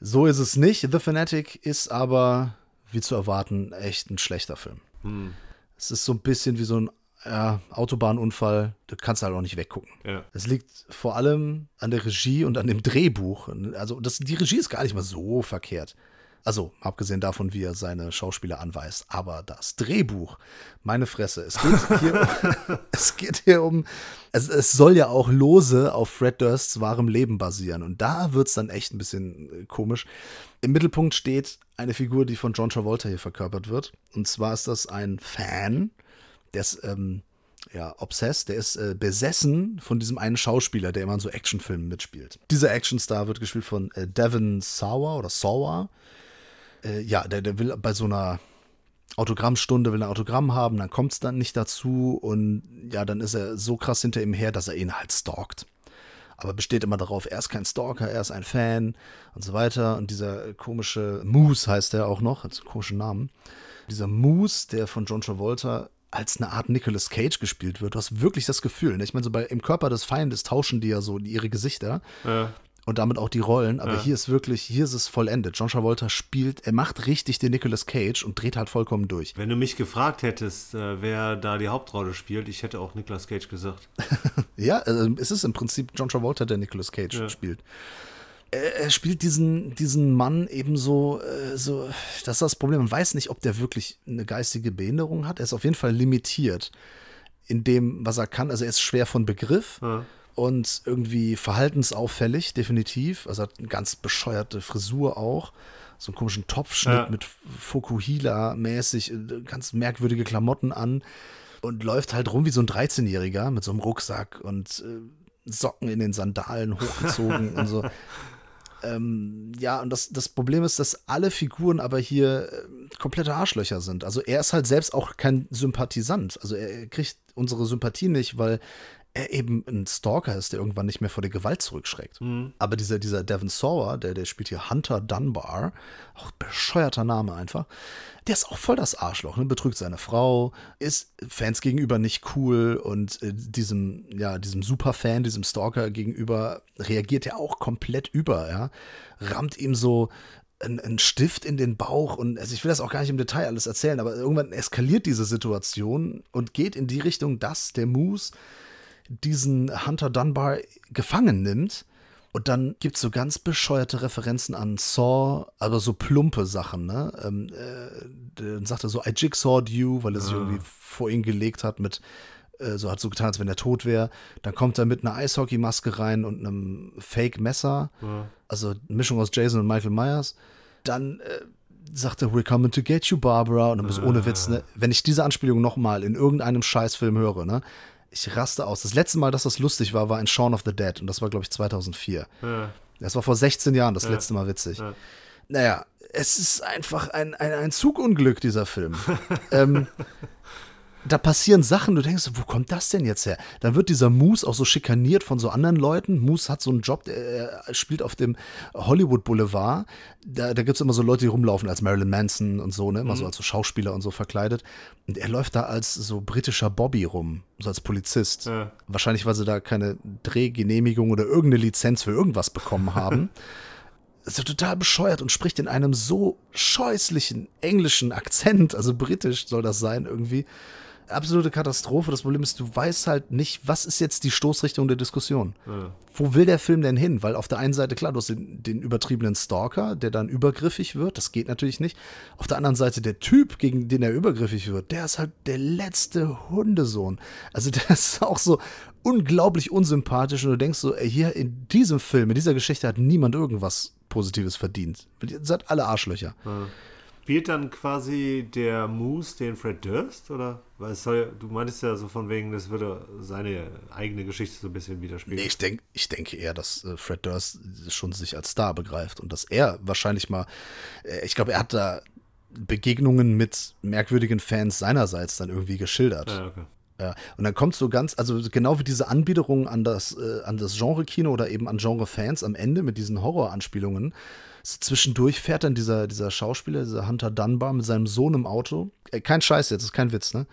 So ist es nicht. The Fanatic ist aber, wie zu erwarten, echt ein schlechter Film. Hm. Es ist so ein bisschen wie so ein ja, Autobahnunfall, da kannst du halt auch nicht weggucken. Ja. Es liegt vor allem an der Regie und an dem Drehbuch. Also das, die Regie ist gar nicht mal so verkehrt. Also, abgesehen davon, wie er seine Schauspieler anweist. Aber das Drehbuch, meine Fresse, es geht hier, es geht hier um, es, es soll ja auch lose auf Fred Dursts wahrem Leben basieren. Und da wird es dann echt ein bisschen äh, komisch. Im Mittelpunkt steht eine Figur, die von John Travolta hier verkörpert wird. Und zwar ist das ein Fan, der ist ähm, ja obsessed, der ist äh, besessen von diesem einen Schauspieler, der immer in so Actionfilmen mitspielt. Dieser Actionstar wird gespielt von äh, Devin Sauer oder Sauer. Äh, ja, der, der will bei so einer Autogrammstunde will ein Autogramm haben, dann kommt es dann nicht dazu und ja, dann ist er so krass hinter ihm her, dass er ihn halt stalkt. Aber besteht immer darauf, er ist kein Stalker, er ist ein Fan und so weiter. Und dieser komische Moose heißt er auch noch, hat so einen komischen Namen. Dieser Moose, der von John Travolta als eine Art Nicolas Cage gespielt wird. Du hast wirklich das Gefühl. Ne? Ich meine, so bei im Körper des Feindes tauschen die ja so ihre Gesichter. Ja. Und damit auch die Rollen, aber Ja. hier ist wirklich, hier ist es vollendet. John Travolta spielt, er macht richtig den Nicolas Cage und dreht halt vollkommen durch. Wenn du mich gefragt hättest, äh, wer da die Hauptrolle spielt, ich hätte auch Nicolas Cage gesagt. Ja, also es ist im Prinzip John Travolta, der Nicolas Cage Ja. spielt. Er, er spielt diesen, diesen Mann ebenso, äh, so, das ist das Problem. Man weiß nicht, ob der wirklich eine geistige Behinderung hat. Er ist auf jeden Fall limitiert in dem, was er kann. Also er ist schwer von Begriff Ja. und irgendwie verhaltensauffällig, definitiv. Also hat eine ganz bescheuerte Frisur auch. So einen komischen Topfschnitt Ja. mit Fokuhila-mäßig, äh, ganz merkwürdige Klamotten an und läuft halt rum wie so ein 13-Jähriger mit so einem Rucksack und äh, Socken in den Sandalen hochgezogen und so. Ähm, ja, und das, das Problem ist, dass alle Figuren aber hier äh, komplette Arschlöcher sind. Also er ist halt selbst auch kein Sympathisant. Also er kriegt unsere Sympathie nicht, weil er eben ein Stalker ist, der irgendwann nicht mehr vor der Gewalt zurückschreckt. Aber dieser, dieser Devin Sawer, der, der spielt hier Hunter Dunbar, auch bescheuerter Name einfach, der ist auch voll das Arschloch, ne? betrügt seine Frau, ist Fans gegenüber nicht cool und äh, diesem, ja, diesem Superfan, diesem Stalker gegenüber reagiert er auch komplett über, ja. Rammt ihm so einen Stift in den Bauch und also ich will das auch gar nicht im Detail alles erzählen, aber irgendwann eskaliert diese Situation und geht in die Richtung, dass der Moose diesen Hunter Dunbar gefangen nimmt. Und dann gibt es so ganz bescheuerte Referenzen an Saw, aber so plumpe Sachen, ne? Ähm, äh, dann sagt er so, I jigsawed you, weil er sich irgendwie vor ihn gelegt hat mit, äh, so hat so getan, als wenn er tot wäre. Dann kommt er mit einer Eishockeymaske rein und einem Fake-Messer. Also eine Mischung aus Jason und Michael Myers. Dann äh, sagt er, We're coming to get you, Barbara. Und dann bist du ohne Witz, ne? Wenn ich diese Anspielung nochmal in irgendeinem Scheißfilm höre, ne? Ich raste aus. Das letzte Mal, dass das lustig war, war in Shaun of the Dead. Und das war, glaube ich, 2004. Ja. Das war vor 16 Jahren das letzte Mal witzig. Ja. Naja, es ist einfach ein, ein, ein Zugunglück, dieser Film. ähm, da passieren Sachen, du denkst, wo kommt das denn jetzt her? Dann wird dieser Moose auch so schikaniert von so anderen Leuten. Moose hat so einen Job, er spielt auf dem Hollywood Boulevard. Da, da gibt es immer so Leute, die rumlaufen als Marilyn Manson und so, ne? Immer mhm. so als so Schauspieler und so verkleidet. Und er läuft da als so britischer Bobby rum, so als Polizist. Ja. Wahrscheinlich, weil sie da keine Drehgenehmigung oder irgendeine Lizenz für irgendwas bekommen haben. ist total bescheuert und spricht in einem so scheußlichen englischen Akzent, also britisch soll das sein irgendwie absolute Katastrophe. Das Problem ist, du weißt halt nicht, was ist jetzt die Stoßrichtung der Diskussion. Ja. Wo will der Film denn hin? Weil auf der einen Seite, klar, du hast den, den, übertriebenen Stalker, der dann übergriffig wird. Das geht natürlich nicht. Auf der anderen Seite, der Typ, gegen den er übergriffig wird, der ist halt der letzte Hundesohn. Also der ist auch so unglaublich unsympathisch und du denkst so, ey, hier in diesem Film, in dieser Geschichte hat niemand irgendwas Positives verdient. Ihr seid alle Arschlöcher. Ja. Spielt dann quasi der Moose den Fred Durst? Oder? Weil soll, du meintest ja so von wegen, das würde seine eigene Geschichte so ein bisschen widerspiegeln. Nee, ich, denk, ich denke eher, dass äh, Fred Durst schon sich als Star begreift und dass er wahrscheinlich mal, äh, ich glaube, er hat da Begegnungen mit merkwürdigen Fans seinerseits dann irgendwie geschildert. Ja, okay. Ja, und dann kommt so ganz, also genau wie diese Anbiederung an das, äh, an das Genre-Kino oder eben an Genre-Fans am Ende mit diesen Horror-Anspielungen, zwischendurch fährt dann dieser, dieser Schauspieler, dieser Hunter Dunbar mit seinem Sohn im Auto. Ey, kein Scheiß jetzt, ist kein Witz, ne?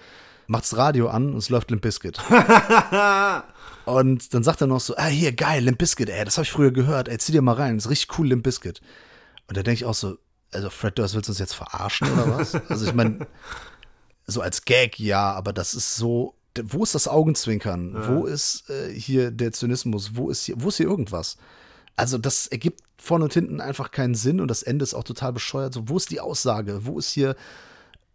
Macht's Radio an und es läuft Limp Bizkit. und dann sagt er noch so, ah, hier, geil, Limp Bizkit, ey, das habe ich früher gehört, ey, zieh dir mal rein, das ist richtig cool, Limp Bizkit. Und da denke ich auch so, also Fred Durst, willst du uns jetzt verarschen oder was? also ich meine, so als Gag, ja, aber das ist so, wo ist das Augenzwinkern? Ja. Wo ist äh, hier der Zynismus? Wo ist hier, wo ist hier irgendwas? Also das ergibt vorne und hinten einfach keinen Sinn und das Ende ist auch total bescheuert. So, wo ist die Aussage? Wo ist hier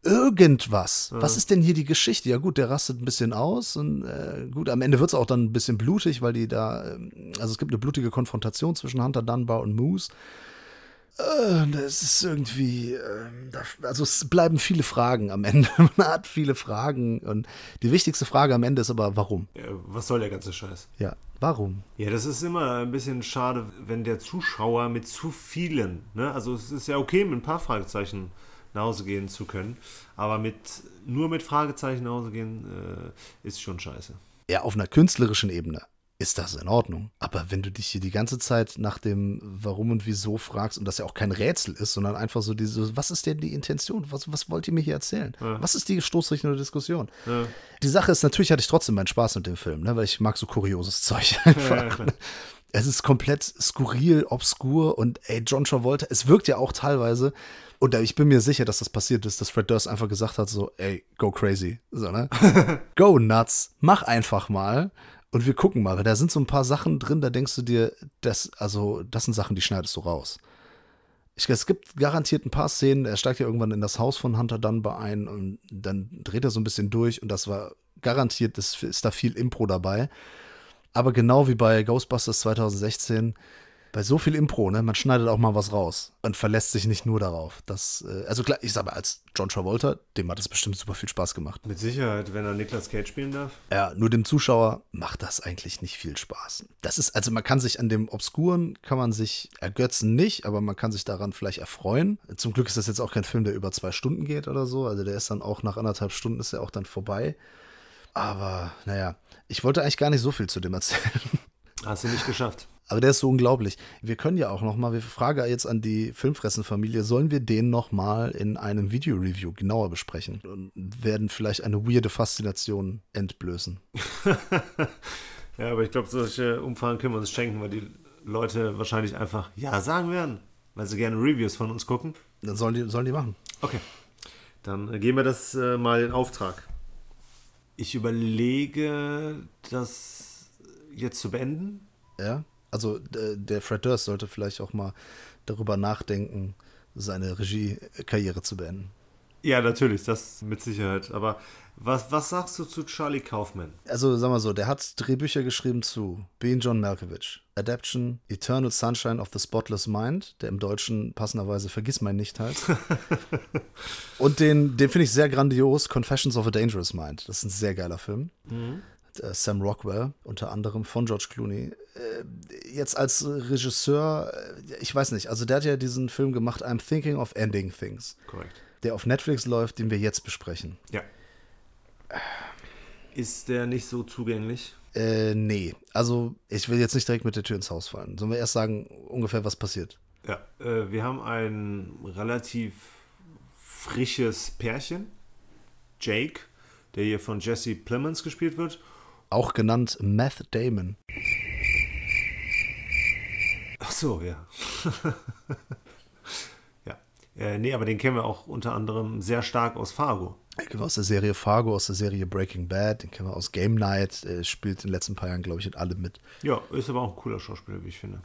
irgendwas? Ja. Was ist denn hier die Geschichte? Ja gut, der rastet ein bisschen aus und äh, gut, am Ende wird es auch dann ein bisschen blutig, weil die da, äh, also es gibt eine blutige Konfrontation zwischen Hunter Dunbar und Moose. Äh, das ist irgendwie, ähm, also es bleiben viele Fragen am Ende. Man hat viele Fragen und die wichtigste Frage am Ende ist aber, warum? Was soll der ganze Scheiß? Ja, warum? Ja, das ist immer ein bisschen schade, wenn der Zuschauer mit zu vielen, ne? also es ist ja okay, mit ein paar Fragezeichen nach Hause gehen zu können, aber mit nur mit Fragezeichen nach Hause gehen äh, ist schon scheiße. Ja, auf einer künstlerischen Ebene ist das in Ordnung. Aber wenn du dich hier die ganze Zeit nach dem Warum und Wieso fragst und das ja auch kein Rätsel ist, sondern einfach so diese, was ist denn die Intention? Was, was wollt ihr mir hier erzählen? Ja. Was ist die Stoßrichtung der Diskussion? Ja. Die Sache ist, natürlich hatte ich trotzdem meinen Spaß mit dem Film, ne, weil ich mag so kurioses Zeug einfach. Ja, es ist komplett skurril, obskur und ey, John Travolta, es wirkt ja auch teilweise, und ich bin mir sicher, dass das passiert ist, dass Fred Durst einfach gesagt hat, so, ey, go crazy. So, ne? go nuts, mach einfach mal. Und wir gucken mal, weil da sind so ein paar Sachen drin, da denkst du dir, das, also, das sind Sachen, die schneidest du raus. Ich, es gibt garantiert ein paar Szenen, er steigt ja irgendwann in das Haus von Hunter Dunbar ein und dann dreht er so ein bisschen durch und das war garantiert, das ist da viel Impro dabei. Aber genau wie bei Ghostbusters 2016 bei so viel Impro, ne, man schneidet auch mal was raus und verlässt sich nicht nur darauf. Dass, äh, also klar, ich sage als John Travolta, dem hat es bestimmt super viel Spaß gemacht. Mit Sicherheit, wenn er Niklas Cage spielen darf. Ja, nur dem Zuschauer macht das eigentlich nicht viel Spaß. Das ist, also man kann sich an dem Obskuren, kann man sich ergötzen nicht, aber man kann sich daran vielleicht erfreuen. Zum Glück ist das jetzt auch kein Film, der über zwei Stunden geht oder so. Also der ist dann auch nach anderthalb Stunden ist er auch dann vorbei. Aber naja, ich wollte eigentlich gar nicht so viel zu dem erzählen. Hast du nicht geschafft. Aber der ist so unglaublich. Wir können ja auch noch mal, wir fragen jetzt an die Filmfressenfamilie, sollen wir den noch mal in einem Video-Review genauer besprechen und werden vielleicht eine weirde Faszination entblößen. ja, aber ich glaube, solche Umfragen können wir uns schenken, weil die Leute wahrscheinlich einfach Ja sagen werden, weil sie gerne Reviews von uns gucken. Dann sollen die, sollen die machen. Okay. Dann geben wir das äh, mal in Auftrag. Ich überlege, das jetzt zu beenden. Ja also der Fred Durst sollte vielleicht auch mal darüber nachdenken, seine Regiekarriere zu beenden. Ja, natürlich, das mit Sicherheit. Aber was, was sagst du zu Charlie Kaufman? Also, sag mal so, der hat Drehbücher geschrieben zu Being John Malkovich, Adaption, Eternal Sunshine of the Spotless Mind, der im Deutschen passenderweise Vergiss mein nicht heißt. Und den, den finde ich sehr grandios, Confessions of a Dangerous Mind. Das ist ein sehr geiler Film. Mhm. Äh, Sam Rockwell, unter anderem von George Clooney. Äh, jetzt als Regisseur, äh, ich weiß nicht, also der hat ja diesen Film gemacht, I'm Thinking of Ending Things. Korrekt. Der auf Netflix läuft, den wir jetzt besprechen. Ja. Ist der nicht so zugänglich? Äh, nee. Also, ich will jetzt nicht direkt mit der Tür ins Haus fallen. Sollen wir erst sagen, ungefähr was passiert? Ja, äh, wir haben ein relativ frisches Pärchen. Jake, der hier von Jesse Plemons gespielt wird. Auch genannt Meth Damon. Ach so, ja. ja. Äh, nee, aber den kennen wir auch unter anderem sehr stark aus Fargo. Wir aus der Serie Fargo, aus der Serie Breaking Bad, den kennen wir aus Game Night, er spielt in den letzten paar Jahren, glaube ich, in allem mit. Ja, ist aber auch ein cooler Schauspieler, wie ich finde.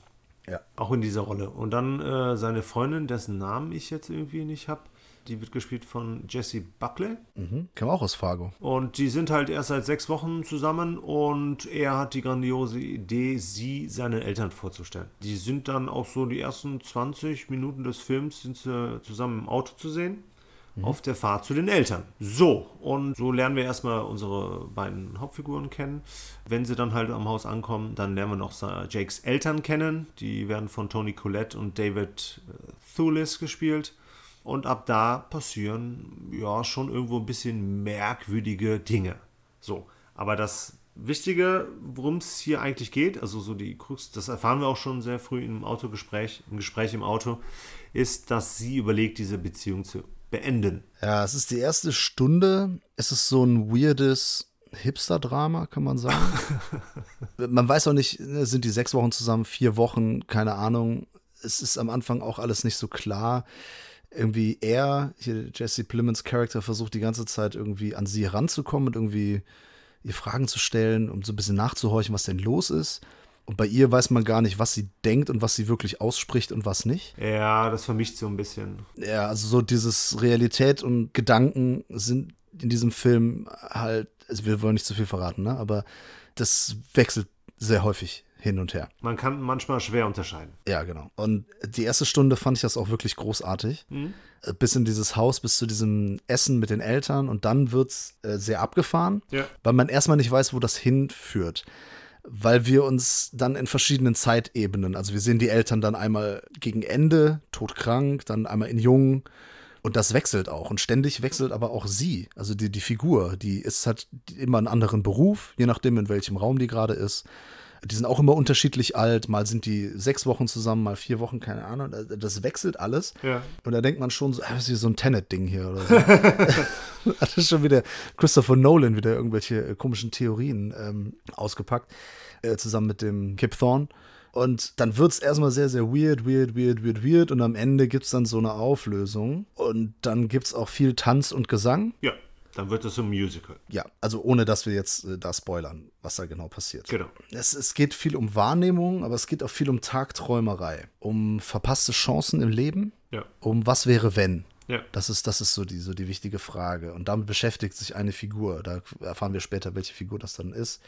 Ja. Auch in dieser Rolle. Und dann äh, seine Freundin, dessen Namen ich jetzt irgendwie nicht habe, die wird gespielt von Jessie Buckley. Mhm. Wir auch aus Fargo. Und die sind halt erst seit sechs Wochen zusammen und er hat die grandiose Idee, sie seinen Eltern vorzustellen. Die sind dann auch so die ersten 20 Minuten des Films sind sie zusammen im Auto zu sehen. Auf der Fahrt zu den Eltern. So, und so lernen wir erstmal unsere beiden Hauptfiguren kennen. Wenn sie dann halt am Haus ankommen, dann lernen wir noch Jakes Eltern kennen. Die werden von Tony Collette und David äh, Thulis gespielt. Und ab da passieren ja schon irgendwo ein bisschen merkwürdige Dinge. So, aber das Wichtige, worum es hier eigentlich geht, also so die Krux, das erfahren wir auch schon sehr früh im Autogespräch, im Gespräch im Auto, ist, dass sie überlegt, diese Beziehung zu beenden. Ja, es ist die erste Stunde. Es ist so ein weirdes Hipster-Drama, kann man sagen. man weiß auch nicht, sind die sechs Wochen zusammen, vier Wochen, keine Ahnung. Es ist am Anfang auch alles nicht so klar. Irgendwie er, hier Jesse Plemons Charakter, versucht die ganze Zeit irgendwie an sie heranzukommen und irgendwie ihr Fragen zu stellen, um so ein bisschen nachzuhorchen, was denn los ist. Und bei ihr weiß man gar nicht, was sie denkt und was sie wirklich ausspricht und was nicht. Ja, das vermischt so ein bisschen. Ja, also so dieses Realität und Gedanken sind in diesem Film halt, also wir wollen nicht zu viel verraten, ne? aber das wechselt sehr häufig hin und her. Man kann manchmal schwer unterscheiden. Ja, genau. Und die erste Stunde fand ich das auch wirklich großartig. Mhm. Bis in dieses Haus, bis zu diesem Essen mit den Eltern und dann wird es äh, sehr abgefahren, Ja. weil man erstmal nicht weiß, wo das hinführt. Weil wir uns dann in verschiedenen Zeitebenen, also wir sehen die Eltern dann einmal gegen Ende, todkrank, dann einmal in Jung. Und das wechselt auch. Und ständig wechselt aber auch sie, also die, die Figur, die ist halt immer einen anderen Beruf, je nachdem, in welchem Raum die gerade ist. Die sind auch immer unterschiedlich alt. Mal sind die sechs Wochen zusammen, mal vier Wochen, keine Ahnung. Das wechselt alles. Ja. Und da denkt man schon so, ah, das ist hier so ein Tenet-Ding hier oder so. Hat das schon wieder Christopher Nolan wieder irgendwelche äh, komischen Theorien ähm, ausgepackt, äh, zusammen mit dem Kip Thorne. Und dann wird es erstmal sehr, sehr weird, weird, weird, weird, weird. Und am Ende gibt es dann so eine Auflösung. Und dann gibt es auch viel Tanz und Gesang. Ja, dann wird es ein Musical. Ja, also ohne dass wir jetzt äh, da spoilern, was da genau passiert. Genau. Es, es geht viel um Wahrnehmung, aber es geht auch viel um Tagträumerei, um verpasste Chancen im Leben, Ja. um was wäre, wenn. Ja. Das ist, das ist so, die, so die wichtige Frage. Und damit beschäftigt sich eine Figur. Da erfahren wir später, welche Figur das dann ist.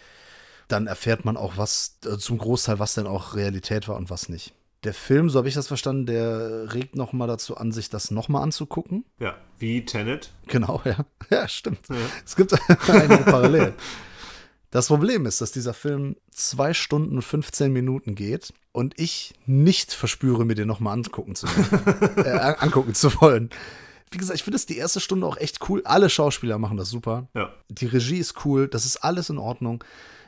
Dann erfährt man auch, was äh, zum Großteil, was denn auch Realität war und was nicht. Der Film, so habe ich das verstanden, der regt noch mal dazu an, sich das noch mal anzugucken. Ja, wie Tenet. Genau, ja. Ja, stimmt. Es gibt einige Parallelen. Das Problem ist, dass dieser Film zwei Stunden und 15 Minuten geht und ich nicht verspüre, mir den nochmal angucken zu, äh, angucken zu wollen. Wie gesagt, ich finde das die erste Stunde auch echt cool. Alle Schauspieler machen das super. Ja. Die Regie ist cool, das ist alles in Ordnung.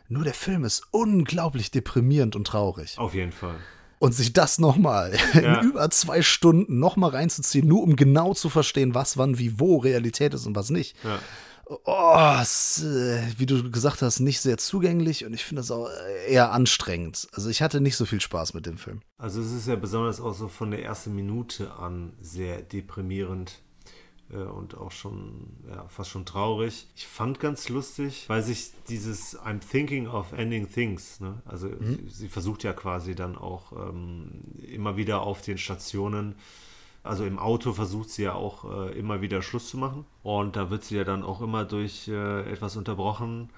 Nur der Film ist unglaublich deprimierend und traurig. Auf jeden Fall. Und sich das nochmal Ja. in über zwei Stunden nochmal reinzuziehen, nur um genau zu verstehen, was, wann, wie, wo Realität ist und was nicht. Ja. Oh, es, äh, wie du gesagt hast, nicht sehr zugänglich und ich finde das auch eher anstrengend. Also ich hatte nicht so viel Spaß mit dem Film. Also es ist ja besonders auch so von der ersten Minute an sehr deprimierend und auch schon, ja, fast schon traurig. Ich fand ganz lustig, weil sich dieses I'm thinking of ending things, ne? also sie, sie versucht ja quasi dann auch ähm, immer wieder auf den Stationen also im Auto versucht sie ja auch äh, immer wieder Schluss zu machen. Und da wird sie ja dann auch immer durch äh, etwas unterbrochen,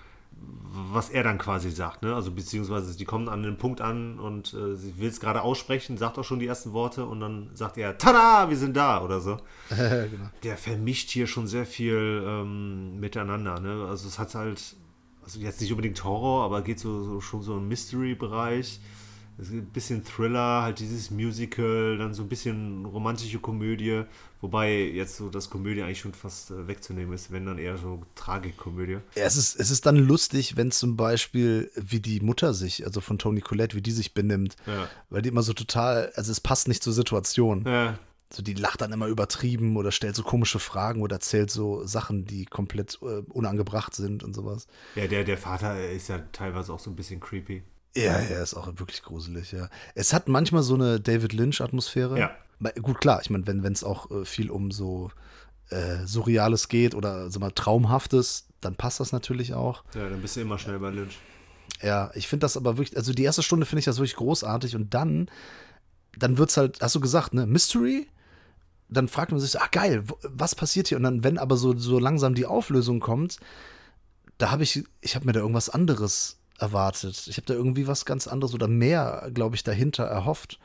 was er dann quasi sagt. Ne? Also beziehungsweise die kommen an den Punkt an und äh, sie will es gerade aussprechen, sagt auch schon die ersten Worte und dann sagt er, tada, wir sind da oder so. genau. Der vermischt hier schon sehr viel ähm, miteinander. Ne? Also es hat halt, also jetzt nicht unbedingt Horror, aber geht so, so schon so im Mystery-Bereich. Ist ein bisschen Thriller, halt dieses Musical, dann so ein bisschen romantische Komödie, wobei jetzt so das Komödie eigentlich schon fast äh, wegzunehmen ist, wenn dann eher so Tragikkomödie. Ja, es ist, es ist dann lustig, wenn zum Beispiel, wie die Mutter sich, also von Toni Collette, wie die sich benimmt. Ja. Weil die immer so total, also es passt nicht zur Situation. Ja, So, die lacht dann immer übertrieben oder stellt so komische Fragen oder erzählt so Sachen, die komplett äh, unangebracht sind und sowas. ja der, der Vater ist ja teilweise auch so ein bisschen creepy. Ja, ja, ist auch wirklich gruselig, ja. Es hat manchmal so eine David Lynch-Atmosphäre. Ja. Gut, klar, ich meine, wenn es auch äh, viel um so äh, Surreales geht oder so mal Traumhaftes, dann passt das natürlich auch. Ja, dann bist du immer schnell bei Lynch. Ja, ich finde das aber wirklich, also die erste Stunde finde ich das wirklich großartig und dann, dann wird's halt, hast du gesagt, ne, Mystery? Dann fragt man sich so, ah geil, was passiert hier? Und dann, wenn aber so, so langsam die Auflösung kommt, da habe ich, ich habe mir da irgendwas anderes erwartet. Ich habe da irgendwie was ganz anderes oder mehr, glaube ich, dahinter erhofft.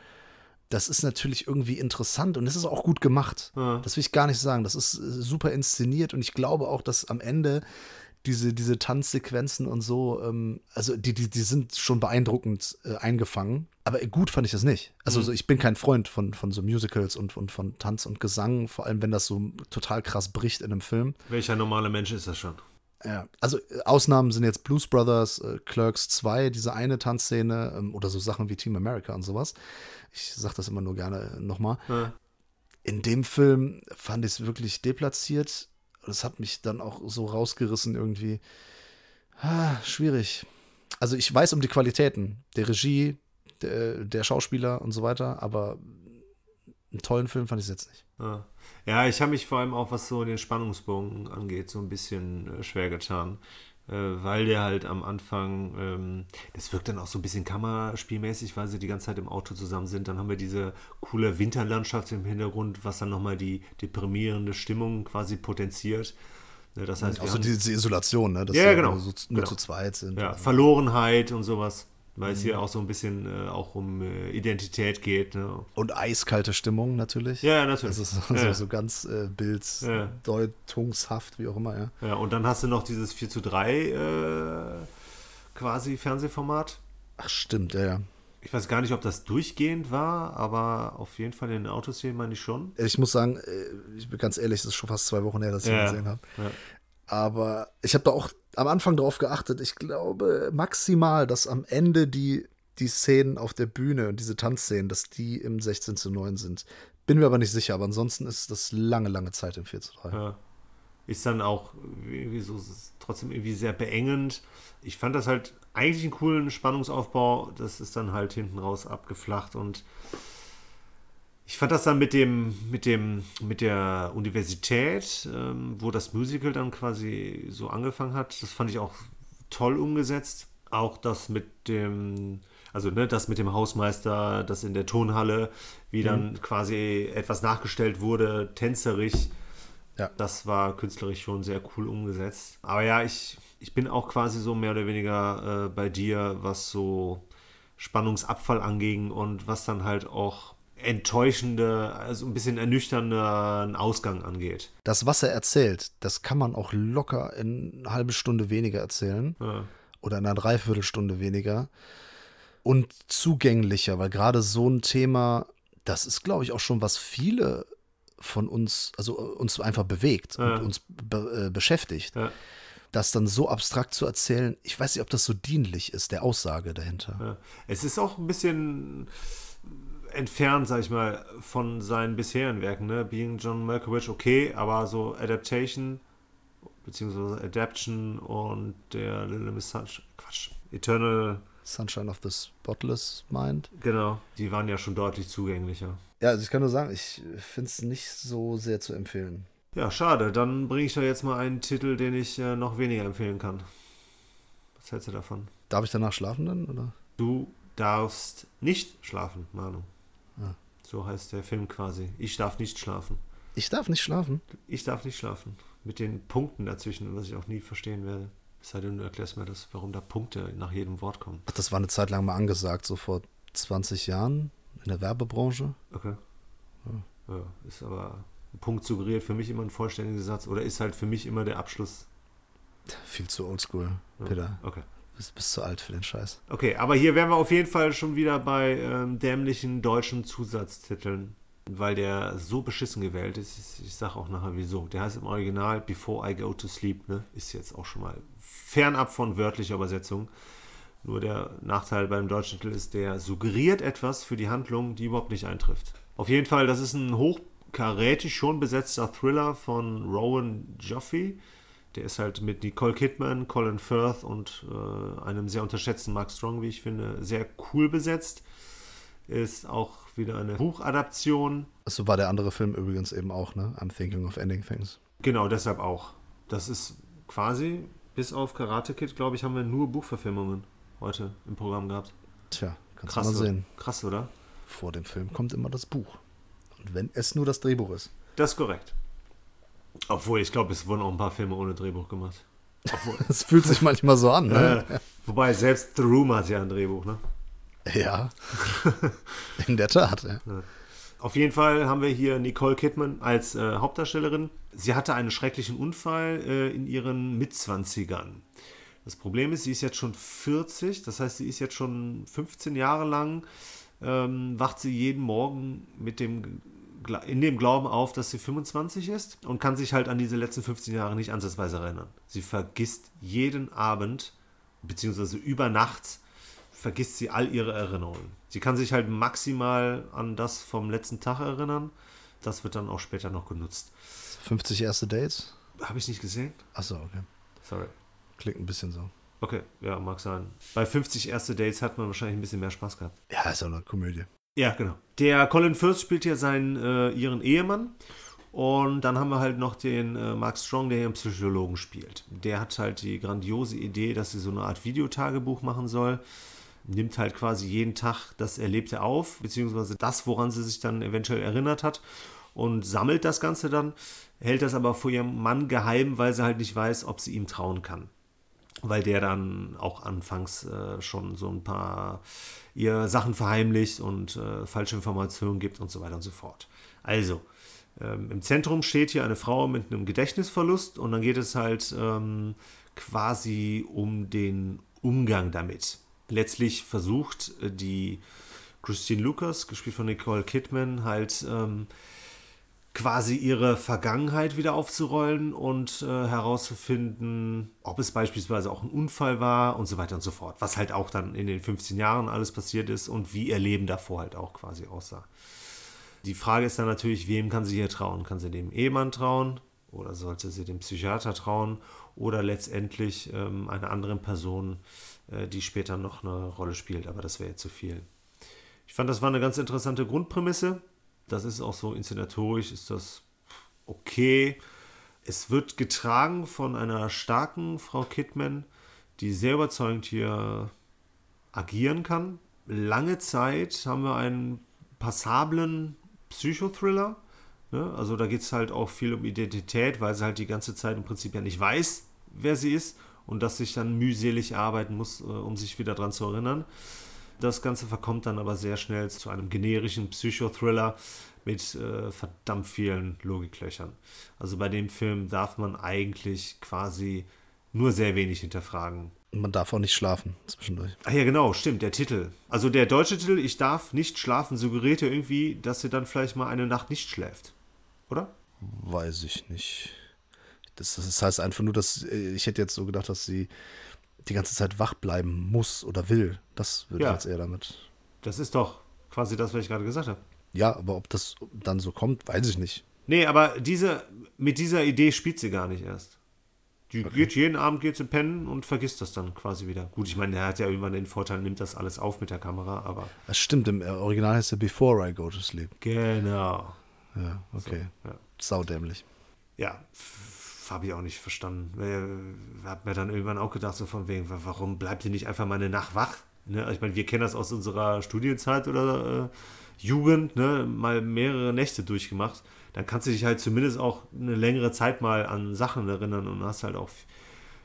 Das ist natürlich irgendwie interessant und es ist auch gut gemacht. Ja. Das will ich gar nicht sagen. Das ist äh, super inszeniert und ich glaube auch, dass am Ende diese, diese Tanzsequenzen und so, ähm, also die, die, die sind schon beeindruckend äh, eingefangen. Aber gut fand ich das nicht. Also so, ich bin kein Freund von, von so Musicals und, und von Tanz und Gesang, vor allem wenn das so total krass bricht in einem Film. Welcher normale Mensch ist das schon? Ja, also äh, Ausnahmen sind jetzt Blues Brothers, äh, Clerks 2, diese eine Tanzszene ähm, oder so Sachen wie Team America und sowas. Ich sag das immer nur gerne nochmal. Ja. In dem Film fand ich es wirklich deplatziert. Das hat mich dann auch so rausgerissen irgendwie. Ah, schwierig. Also ich weiß um die Qualitäten der Regie, der, der Schauspieler und so weiter, aber einen tollen Film fand ich es jetzt nicht. Ja, ja ich habe mich vor allem auch, was so den Spannungsbogen angeht, so ein bisschen äh, schwer getan. Äh, weil der halt am Anfang, ähm, das wirkt dann auch so ein bisschen kammerspielmäßig, weil sie die ganze Zeit im Auto zusammen sind. Dann haben wir diese coole Winterlandschaft im Hintergrund, was dann nochmal die deprimierende Stimmung quasi potenziert. Das heißt, wir Auch so diese Isolation, ne? dass Ja, sie genau, nur genau. zu zweit sind. ja, Verlorenheit und sowas. Weil es Mhm. hier auch so ein bisschen äh, auch um äh, Identität geht. Ne? Und eiskalte Stimmung natürlich. Ja, ja, natürlich. Das ist so, Ja. so ganz äh, bilddeutungshaft, wie auch immer, ja. Ja, und dann hast du noch dieses 4 zu 3 äh, quasi Fernsehformat. Ach, stimmt, ja, ja. Ich weiß gar nicht, ob das durchgehend war, aber auf jeden Fall in den Autoszenen meine ich schon. Ich muss sagen, äh, ich bin ganz ehrlich, das ist schon fast zwei Wochen her, dass ich ihn gesehen habe. Ja. Aber ich habe da auch am Anfang drauf geachtet. Ich glaube maximal, dass am Ende die, die Szenen auf der Bühne und diese Tanzszenen, dass die im 16 zu 9 sind. Bin mir aber nicht sicher, aber ansonsten ist das lange, lange Zeit im 4 zu 3. Ja. Ist dann auch irgendwie so trotzdem irgendwie sehr beengend. Ich fand das halt eigentlich einen coolen Spannungsaufbau. Das ist dann halt hinten raus abgeflacht und ich fand das dann mit dem, mit dem, mit der Universität, ähm, wo das Musical dann quasi so angefangen hat, das fand ich auch toll umgesetzt. Auch das mit dem, also ne, das mit dem Hausmeister, das in der Tonhalle, wie dann quasi etwas nachgestellt wurde, tänzerisch. Ja. Das war künstlerisch schon sehr cool umgesetzt. Aber ja, ich, ich bin auch quasi so mehr oder weniger äh, bei dir, was so Spannungsabfall anging und was dann halt auch enttäuschende, also ein bisschen ernüchternden Ausgang angeht. Das, was er erzählt, das kann man auch locker in eine halbe Stunde weniger erzählen. Ja. oder in einer Dreiviertelstunde weniger und zugänglicher, weil gerade so ein Thema, das ist, glaube ich, auch schon was viele von uns, also uns einfach bewegt Ja. und uns be äh, beschäftigt. Ja. Das dann so abstrakt zu erzählen, ich weiß nicht, ob das so dienlich ist, der Aussage dahinter. Es ist auch ein bisschen entfernt, sag ich mal, von seinen bisherigen Werken. Ne? Being John Malkovich, okay, aber so Adaptation, beziehungsweise Adaption und der Little Miss Sunshine, Quatsch, Eternal, Sunshine of the Spotless Mind. genau, die waren ja schon deutlich zugänglicher. Ja, also ich kann nur sagen, ich finde es nicht so sehr zu empfehlen. Ja, schade. Dann bringe ich da jetzt mal einen Titel, den ich äh, noch weniger empfehlen kann. Was hältst du davon? Darf ich danach schlafen dann? Oder? Du darfst nicht schlafen, Manu. So heißt der Film quasi. Ich darf nicht schlafen. Ich darf nicht schlafen. Ich darf nicht schlafen. Mit den Punkten dazwischen, was ich auch nie verstehen werde. Es sei denn, du erklärst mir das, warum da Punkte nach jedem Wort kommen. Ach, das war eine Zeit lang mal angesagt, so vor 20 Jahren in der Werbebranche. Okay. Ja, ist aber ein Punkt suggeriert für mich immer ein vollständiger Satz oder ist halt für mich immer der Abschluss. Viel zu oldschool, Ja, Peter. Okay. Bist, bist zu alt für den Scheiß. Okay, aber hier wären wir auf jeden Fall schon wieder bei ähm, dämlichen deutschen Zusatztiteln, weil der so beschissen gewählt ist. Ich, ich sage auch nachher wieso. Der heißt im Original Before I Go to Sleep, ne? Ist jetzt auch schon mal fernab von wörtlicher Übersetzung. Nur der Nachteil beim deutschen Titel ist, der suggeriert etwas für die Handlung, die überhaupt nicht eintrifft. Auf jeden Fall, das ist ein hochkarätig schon besetzter Thriller von Rowan Joffe. Der ist halt mit Nicole Kidman, Colin Firth und äh, einem sehr unterschätzten Mark Strong, wie ich finde, sehr cool besetzt. Ist auch wieder eine Buchadaption. So war der andere Film übrigens eben auch, ne? I'm Thinking of Ending Things. Genau, deshalb auch. Das ist quasi, bis auf Karate Kid, glaube ich, haben wir nur Buchverfilmungen heute im Programm gehabt. Tja, kannst Krass, du mal sehen. Krass, oder? Vor dem Film kommt immer das Buch. Und wenn es nur das Drehbuch ist. Das ist korrekt. Obwohl, ich glaube, es wurden auch ein paar Filme ohne Drehbuch gemacht. Es fühlt sich manchmal so an, ne? äh, wobei, selbst The Room hat ja ein Drehbuch, ne? Ja. In der Tat, ja. Auf jeden Fall haben wir hier Nicole Kidman als äh, Hauptdarstellerin. Sie hatte einen schrecklichen Unfall äh, in ihren Mitzwanzigern. Das Problem ist, sie ist jetzt schon 40, das heißt, sie ist jetzt schon 15 Jahre lang, ähm, wacht sie jeden Morgen mit dem, in dem Glauben auf, dass sie 25 ist und kann sich halt an diese letzten 15 Jahre nicht ansatzweise erinnern. Sie vergisst jeden Abend, beziehungsweise über Nacht, vergisst sie all ihre Erinnerungen. Sie kann sich halt maximal an das vom letzten Tag erinnern. Das wird dann auch später noch genutzt. 50 erste Dates? Habe ich nicht gesehen? Achso, okay. Sorry. Klingt ein bisschen so. Okay, ja, mag sein. Bei 50 erste Dates hat man wahrscheinlich ein bisschen mehr Spaß gehabt. Ja, ist auch eine Komödie. Ja, genau. Der Colin Firth spielt ja seinen, äh, ihren Ehemann. Und dann haben wir halt noch den äh, Mark Strong, der hier einen Psychologen spielt. Der hat halt die grandiose Idee, dass sie so eine Art Videotagebuch machen soll. Nimmt halt quasi jeden Tag das Erlebte auf, beziehungsweise das, woran sie sich dann eventuell erinnert hat. Und sammelt das Ganze dann, hält das aber vor ihrem Mann geheim, weil sie halt nicht weiß, ob sie ihm trauen kann weil der dann auch anfangs äh, schon so ein paar ihr Sachen verheimlicht und äh, falsche Informationen gibt und so weiter und so fort. Also, ähm, im Zentrum steht hier eine Frau mit einem Gedächtnisverlust und dann geht es halt ähm, quasi um den Umgang damit. Letztlich versucht äh, die Christine Lucas, gespielt von Nicole Kidman, halt ähm, quasi ihre Vergangenheit wieder aufzurollen und äh, herauszufinden, ob es beispielsweise auch ein Unfall war und so weiter und so fort. Was halt auch dann in den 15 Jahren alles passiert ist und wie ihr Leben davor halt auch quasi aussah. Die Frage ist dann natürlich, wem kann sie hier trauen? Kann sie dem Ehemann trauen oder sollte sie dem Psychiater trauen oder letztendlich ähm, einer anderen Person, äh, die später noch eine Rolle spielt? Aber das wäre jetzt zu viel. Ich fand, das war eine ganz interessante Grundprämisse. Das ist auch so inszenatorisch, ist das okay. Es wird getragen von einer starken Frau Kidman, die sehr überzeugend hier agieren kann. Lange Zeit haben wir einen passablen Psychothriller. Ne? Also da geht es halt auch viel um Identität, weil sie halt die ganze Zeit im Prinzip ja nicht weiß, wer sie ist und dass sich dann mühselig arbeiten muss, äh, um sich wieder dran zu erinnern. Das Ganze verkommt dann aber sehr schnell zu einem generischen Psychothriller mit äh, verdammt vielen Logiklöchern. Also bei dem Film darf man eigentlich quasi nur sehr wenig hinterfragen. Und man darf auch nicht schlafen zwischendurch. Ach ja, genau, stimmt, der Titel. Also der deutsche Titel, Ich darf nicht schlafen, suggeriert ja irgendwie, dass sie dann vielleicht mal eine Nacht nicht schläft. Oder? Weiß ich nicht. Das, das heißt einfach nur, dass äh, ich hätte jetzt so gedacht, dass sie die ganze Zeit wach bleiben muss oder will. Das würde Ja. ich jetzt eher damit. Das ist doch quasi das, was ich gerade gesagt habe. Ja, aber ob das dann so kommt, weiß ich nicht. Nee, aber diese, mit dieser Idee spielt sie gar nicht erst. Die geht jeden Abend geht sie pennen und vergisst das dann quasi wieder. Gut, ich meine, er hat ja irgendwann den Vorteil, nimmt das alles auf mit der Kamera, aber Das stimmt, im Original heißt er Before I Go to Sleep. genau. Ja, okay. Ja, Saudämlich. ja habe ich auch nicht verstanden. Ich habe mir dann irgendwann auch gedacht, so von wegen, wa- warum bleibt ihr nicht einfach mal eine Nacht wach? Ne? Also Ich meine, wir kennen das aus unserer Studienzeit oder äh, Jugend, ne? mal mehrere Nächte durchgemacht. Dann kannst du dich halt zumindest auch eine längere Zeit mal an Sachen erinnern und hast halt auch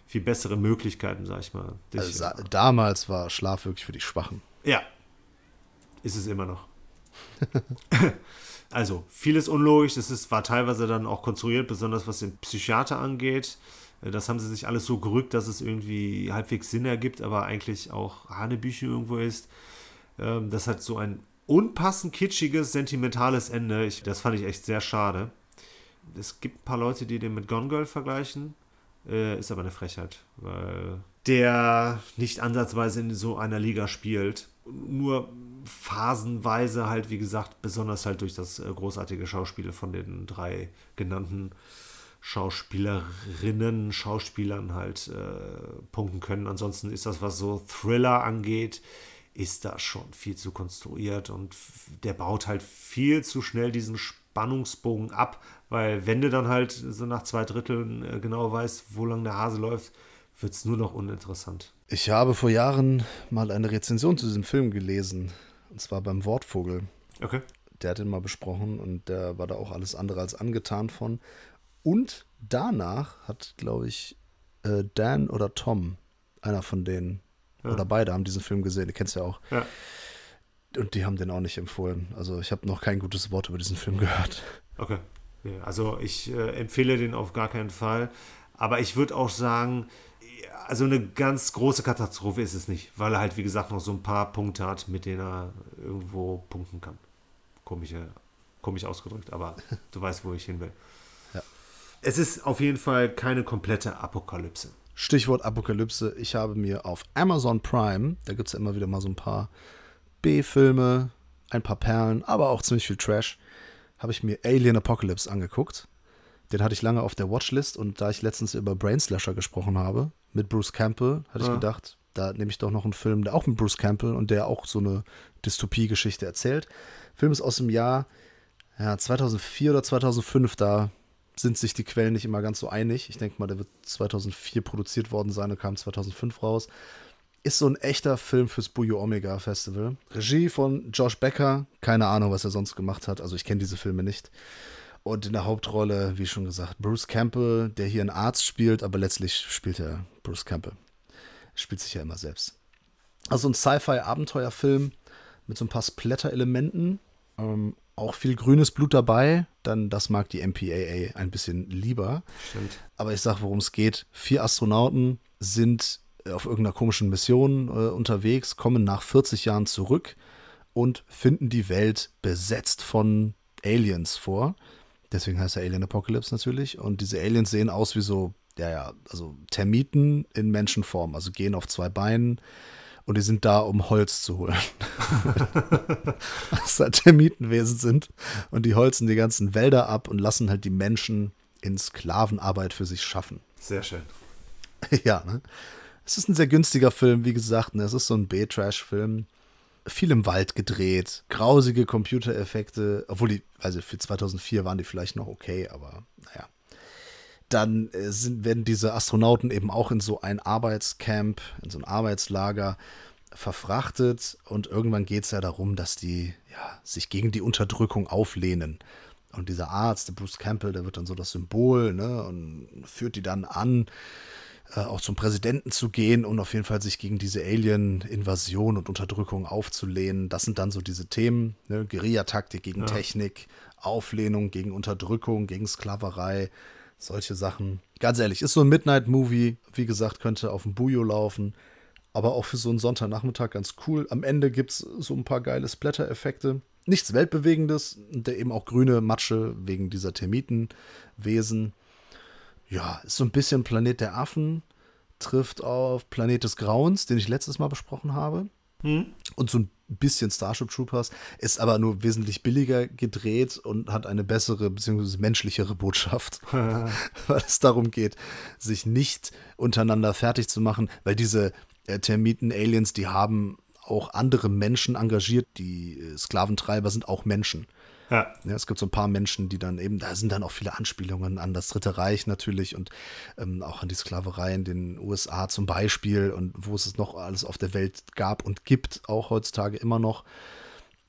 viel bessere Möglichkeiten, sag ich mal. dich- Also, damals war Schlaf wirklich für die Schwachen. ja. Ist es immer noch. also, vieles unlogisch. Das ist, war teilweise dann auch konstruiert, besonders was den Psychiater angeht. Äh, Das haben sie sich alles so gerückt, dass es irgendwie halbwegs Sinn ergibt, aber eigentlich auch Hanebüchen irgendwo ist. Ähm, Das hat so ein unpassend kitschiges, sentimentales Ende. Ich, das fand ich echt sehr schade. Es gibt ein paar Leute, die den mit Gone Girl vergleichen. Äh, ist aber eine Frechheit, weil der nicht ansatzweise in so einer Liga spielt. Nur phasenweise halt, wie gesagt, besonders halt durch das äh, großartige Schauspiel von den drei genannten Schauspielerinnen, Schauspielern halt äh, punkten können. Ansonsten ist das, was so Thriller angeht, ist das schon viel zu konstruiert und der baut halt viel zu schnell diesen Spannungsbogen ab, weil wenn du dann halt so nach zwei Dritteln äh, genau weißt, wo lang der Hase läuft, wird es nur noch uninteressant. Ich habe vor Jahren mal eine Rezension zu diesem Film gelesen. Und zwar beim Wortvogel. Okay. Der hat ihn mal besprochen und der war da auch alles andere als angetan von. Und danach hat, glaube ich, äh, Dan oder Tom, einer von denen, oder beide haben diesen Film gesehen, du kennst ja auch. Ja. Und die haben den auch nicht empfohlen. Also ich habe noch kein gutes Wort über diesen Film gehört. Okay. Ja, also ich äh, empfehle den auf gar keinen Fall. Aber ich würde auch sagen, ja, also eine ganz große Katastrophe ist es nicht, weil er halt, wie gesagt, noch so ein paar Punkte hat, mit denen er irgendwo punkten kann. Komische, komisch ausgedrückt, aber du weißt, wo ich hin will. Ja. Es ist auf jeden Fall keine komplette Apokalypse. Stichwort Apokalypse. Ich habe mir auf Amazon Prime, da gibt es ja immer wieder mal so ein paar B-Filme, ein paar Perlen, aber auch ziemlich viel Trash, habe ich mir Alien Apocalypse angeguckt. Den hatte ich lange auf der Watchlist und da ich letztens über Brainslasher gesprochen habe, mit Bruce Campbell, hatte ich Ja. gedacht, da nehme ich doch noch einen Film, der auch mit Bruce Campbell und der auch so eine Dystopie-Geschichte erzählt. Film ist aus dem Jahr ja, 2004 oder 2005, da sind sich die Quellen nicht immer ganz so einig. Ich denke mal, der wird 2004 produziert worden sein und kam 2005 raus. Ist so ein echter Film fürs Bujo Omega Festival. Regie von Josh Becker. Keine Ahnung, was er sonst gemacht hat. Also ich kenne diese Filme nicht. Und in der Hauptrolle, wie schon gesagt, Bruce Campbell, der hier einen Arzt spielt, aber letztlich spielt er Bruce Campbell. Spielt sich ja immer selbst. Also ein Sci-Fi-Abenteuerfilm mit so ein paar Splatter-Elementen. Ähm, auch viel grünes Blut dabei. Dann, das mag die MPAA ein bisschen lieber. Stimmt. Aber ich sag, worum es geht. Vier Astronauten sind auf irgendeiner komischen Mission äh, unterwegs, kommen nach 40 Jahren zurück und finden die Welt besetzt von Aliens vor. Deswegen heißt er Alien Apocalypse natürlich. Und diese Aliens sehen aus wie so, ja, ja, also Termiten in Menschenform, also gehen auf zwei Beinen und die sind da, um Holz zu holen. Was halt Termitenwesen sind. Und die holzen die ganzen Wälder ab und lassen halt die Menschen in Sklavenarbeit für sich schaffen. Sehr schön. ja, ne? Es ist ein sehr günstiger Film, wie gesagt. Ne? Es ist so ein B-Trash-Film. Viel im Wald gedreht, grausige Computereffekte, obwohl die, also für 2004 waren die vielleicht noch okay, aber naja. Dann äh, sind, werden diese Astronauten eben auch in so ein Arbeitscamp, in so ein Arbeitslager verfrachtet und irgendwann geht es ja darum, dass die ja, sich gegen die Unterdrückung auflehnen. Und dieser Arzt, der Bruce Campbell, der wird dann so das Symbol ne, und führt die dann an, äh, auch zum Präsidenten zu gehen und auf jeden Fall sich gegen diese Alien-Invasion und Unterdrückung aufzulehnen. Das sind dann so diese Themen, ne? Guerillataktik gegen Ja. Technik, Auflehnung gegen Unterdrückung, gegen Sklaverei, solche Sachen. Ganz ehrlich, ist so ein Midnight-Movie, wie gesagt, könnte auf dem Bujo laufen, aber auch für so einen Sonntagnachmittag ganz cool. Am Ende gibt es so ein paar geile Splatter-Effekte. Nichts Weltbewegendes, der eben auch grüne Matsche wegen dieser Termitenwesen ja, ist so ein bisschen Planet der Affen, trifft auf Planet des Grauens, den ich letztes Mal besprochen habe. Und so ein bisschen Starship Troopers, ist aber nur wesentlich billiger gedreht und hat eine bessere bzw. menschlichere Botschaft, weil es darum geht, sich nicht untereinander fertig zu machen, weil diese äh, Termiten-Aliens, die haben auch andere Menschen engagiert, die äh, Sklaventreiber sind auch Menschen. Ja. Ja, es gibt so ein paar Menschen, die dann eben, da sind dann auch viele Anspielungen an das Dritte Reich natürlich und ähm, auch an die Sklaverei in den USA zum Beispiel und wo es es noch alles auf der Welt gab und gibt, auch heutzutage immer noch.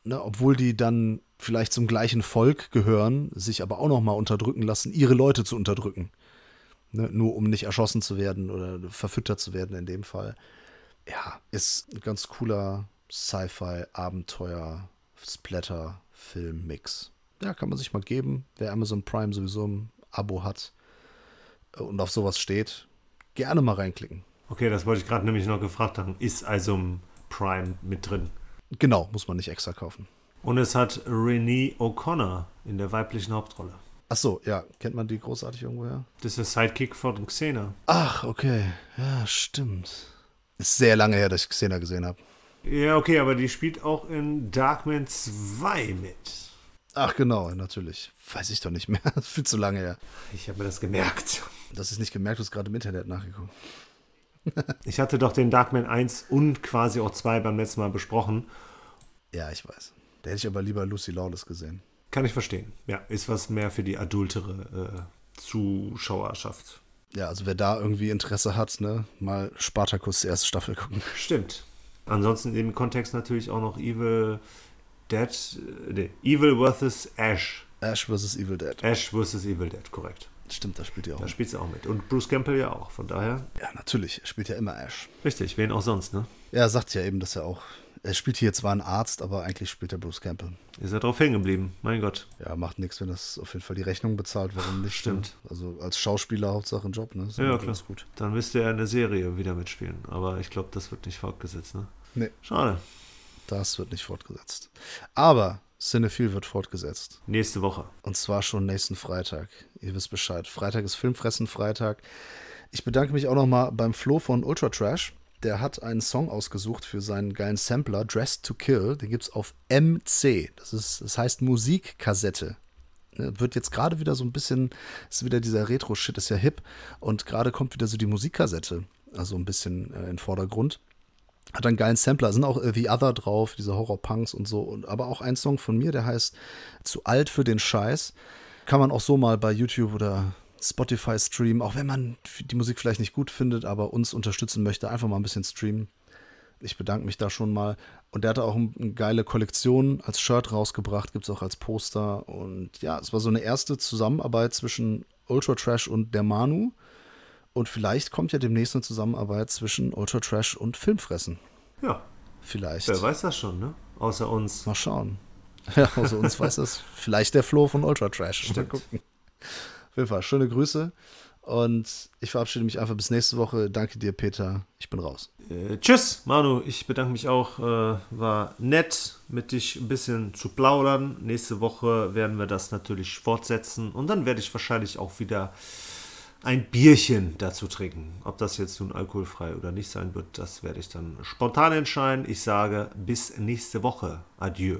Ne, obwohl die dann vielleicht zum gleichen Volk gehören, sich aber auch noch mal unterdrücken lassen, ihre Leute zu unterdrücken. Ne, nur um nicht erschossen zu werden oder verfüttert zu werden in dem Fall. Ja, ist ein ganz cooler Sci-Fi, Abenteuer, Splatter, Film-Mix. Ja, kann man sich mal geben, wer Amazon Prime sowieso ein Abo hat. und auf sowas steht, gerne mal reinklicken. Okay, das wollte ich gerade nämlich noch gefragt haben. Ist also im Prime mit drin? Genau, muss man nicht extra kaufen. Und es hat Renee O'Connor in der weiblichen Hauptrolle. Ach so, ja, kennt man die großartig irgendwoher? Das ist der Sidekick von Xena. Ach, okay. Ja, stimmt. Ist sehr lange her, dass ich Xena gesehen habe. Ja, okay, aber die spielt auch in Darkman 2 mit. Ach, genau, natürlich. Weiß ich doch nicht mehr. Das ist viel zu lange her. Ich habe mir das gemerkt. Das ist nicht gemerkt, du hast gerade im Internet nachgeguckt. Ich hatte doch den Darkman 1 und quasi auch 2 beim letzten Mal besprochen. Ja, ich weiß. Da hätte ich aber lieber Lucy Lawless gesehen. Kann ich verstehen. Ja, ist was mehr für die adultere äh, Zuschauerschaft. Ja, also wer da irgendwie Interesse hat, ne, mal Spartacus erste Staffel gucken. Stimmt. Ansonsten im Kontext natürlich auch noch Evil Dead, äh, nee, Evil vs. Ash. Ash vs. Evil Dead. Ash vs. Evil Dead, korrekt. Stimmt, da spielt ihr auch. Da spielt sie auch mit. Und Bruce Campbell ja auch, von daher. Ja, natürlich. Er spielt ja immer Ash. Richtig, wen auch sonst, ne? Ja, er sagt ja eben, dass er auch. Er spielt hier zwar einen Arzt, aber eigentlich spielt er Bruce Campbell. Ist er drauf hängen geblieben, mein Gott. Ja, macht nichts, wenn das auf jeden Fall die Rechnung bezahlt, warum nicht? Stimmt. Ne? Also als Schauspieler Hauptsache ein Job, ne? Ist Ja, klar. ganz gut. Dann müsste er in der Serie wieder mitspielen. Aber ich glaube, das wird nicht fortgesetzt, ne? Nee, Schade. das wird nicht fortgesetzt. Aber Cinephile wird fortgesetzt. Nächste Woche. Und zwar schon nächsten Freitag. Ihr wisst Bescheid. Freitag ist Filmfressen Freitag. Ich bedanke mich auch nochmal beim Flo von Ultra Trash. Der hat einen Song ausgesucht für seinen geilen Sampler, Dressed to Kill. Den gibt es auf MC. Das, ist, das heißt Musikkassette. Ne, Wird jetzt gerade wieder so ein bisschen, ist wieder dieser Retro-Shit, ist ja hip. Und gerade kommt wieder so die Musikkassette, also ein bisschen äh, in den Vordergrund. Hat einen geilen Sampler, sind auch äh, The Other drauf, diese Horror-Punks und so. Und, aber auch ein Song von mir, der heißt Zu alt für den Scheiß. Kann man auch so mal bei YouTube oder Spotify streamen, auch wenn man die Musik vielleicht nicht gut findet, aber uns unterstützen möchte, einfach mal ein bisschen streamen. Ich bedanke mich da schon mal. Und der hatte auch ein- eine geile Kollektion als Shirt rausgebracht, gibt es auch als Poster. Und ja, es war so eine erste Zusammenarbeit zwischen Ultra Trash und der Manu. Und vielleicht kommt ja demnächst eine Zusammenarbeit zwischen Ultra Trash und Filmfressen. Ja, Vielleicht. wer weiß das schon, ne? Außer uns. Mal schauen. Ja, außer uns weiß das. Vielleicht der Flo von Ultra Trash. Mal Stimmt. gucken. Auf jeden Fall, schöne Grüße. Und ich verabschiede mich einfach bis nächste Woche. Danke dir, Peter. Ich bin raus. Äh, tschüss, Manu. Ich bedanke mich auch. Äh, war nett, mit dich ein bisschen zu plaudern. Nächste Woche werden wir das natürlich fortsetzen. Und dann werde ich wahrscheinlich auch wieder ein Bierchen dazu trinken. Ob das jetzt nun alkoholfrei oder nicht sein wird, das werde ich dann spontan entscheiden. Ich sage bis nächste Woche. Adieu.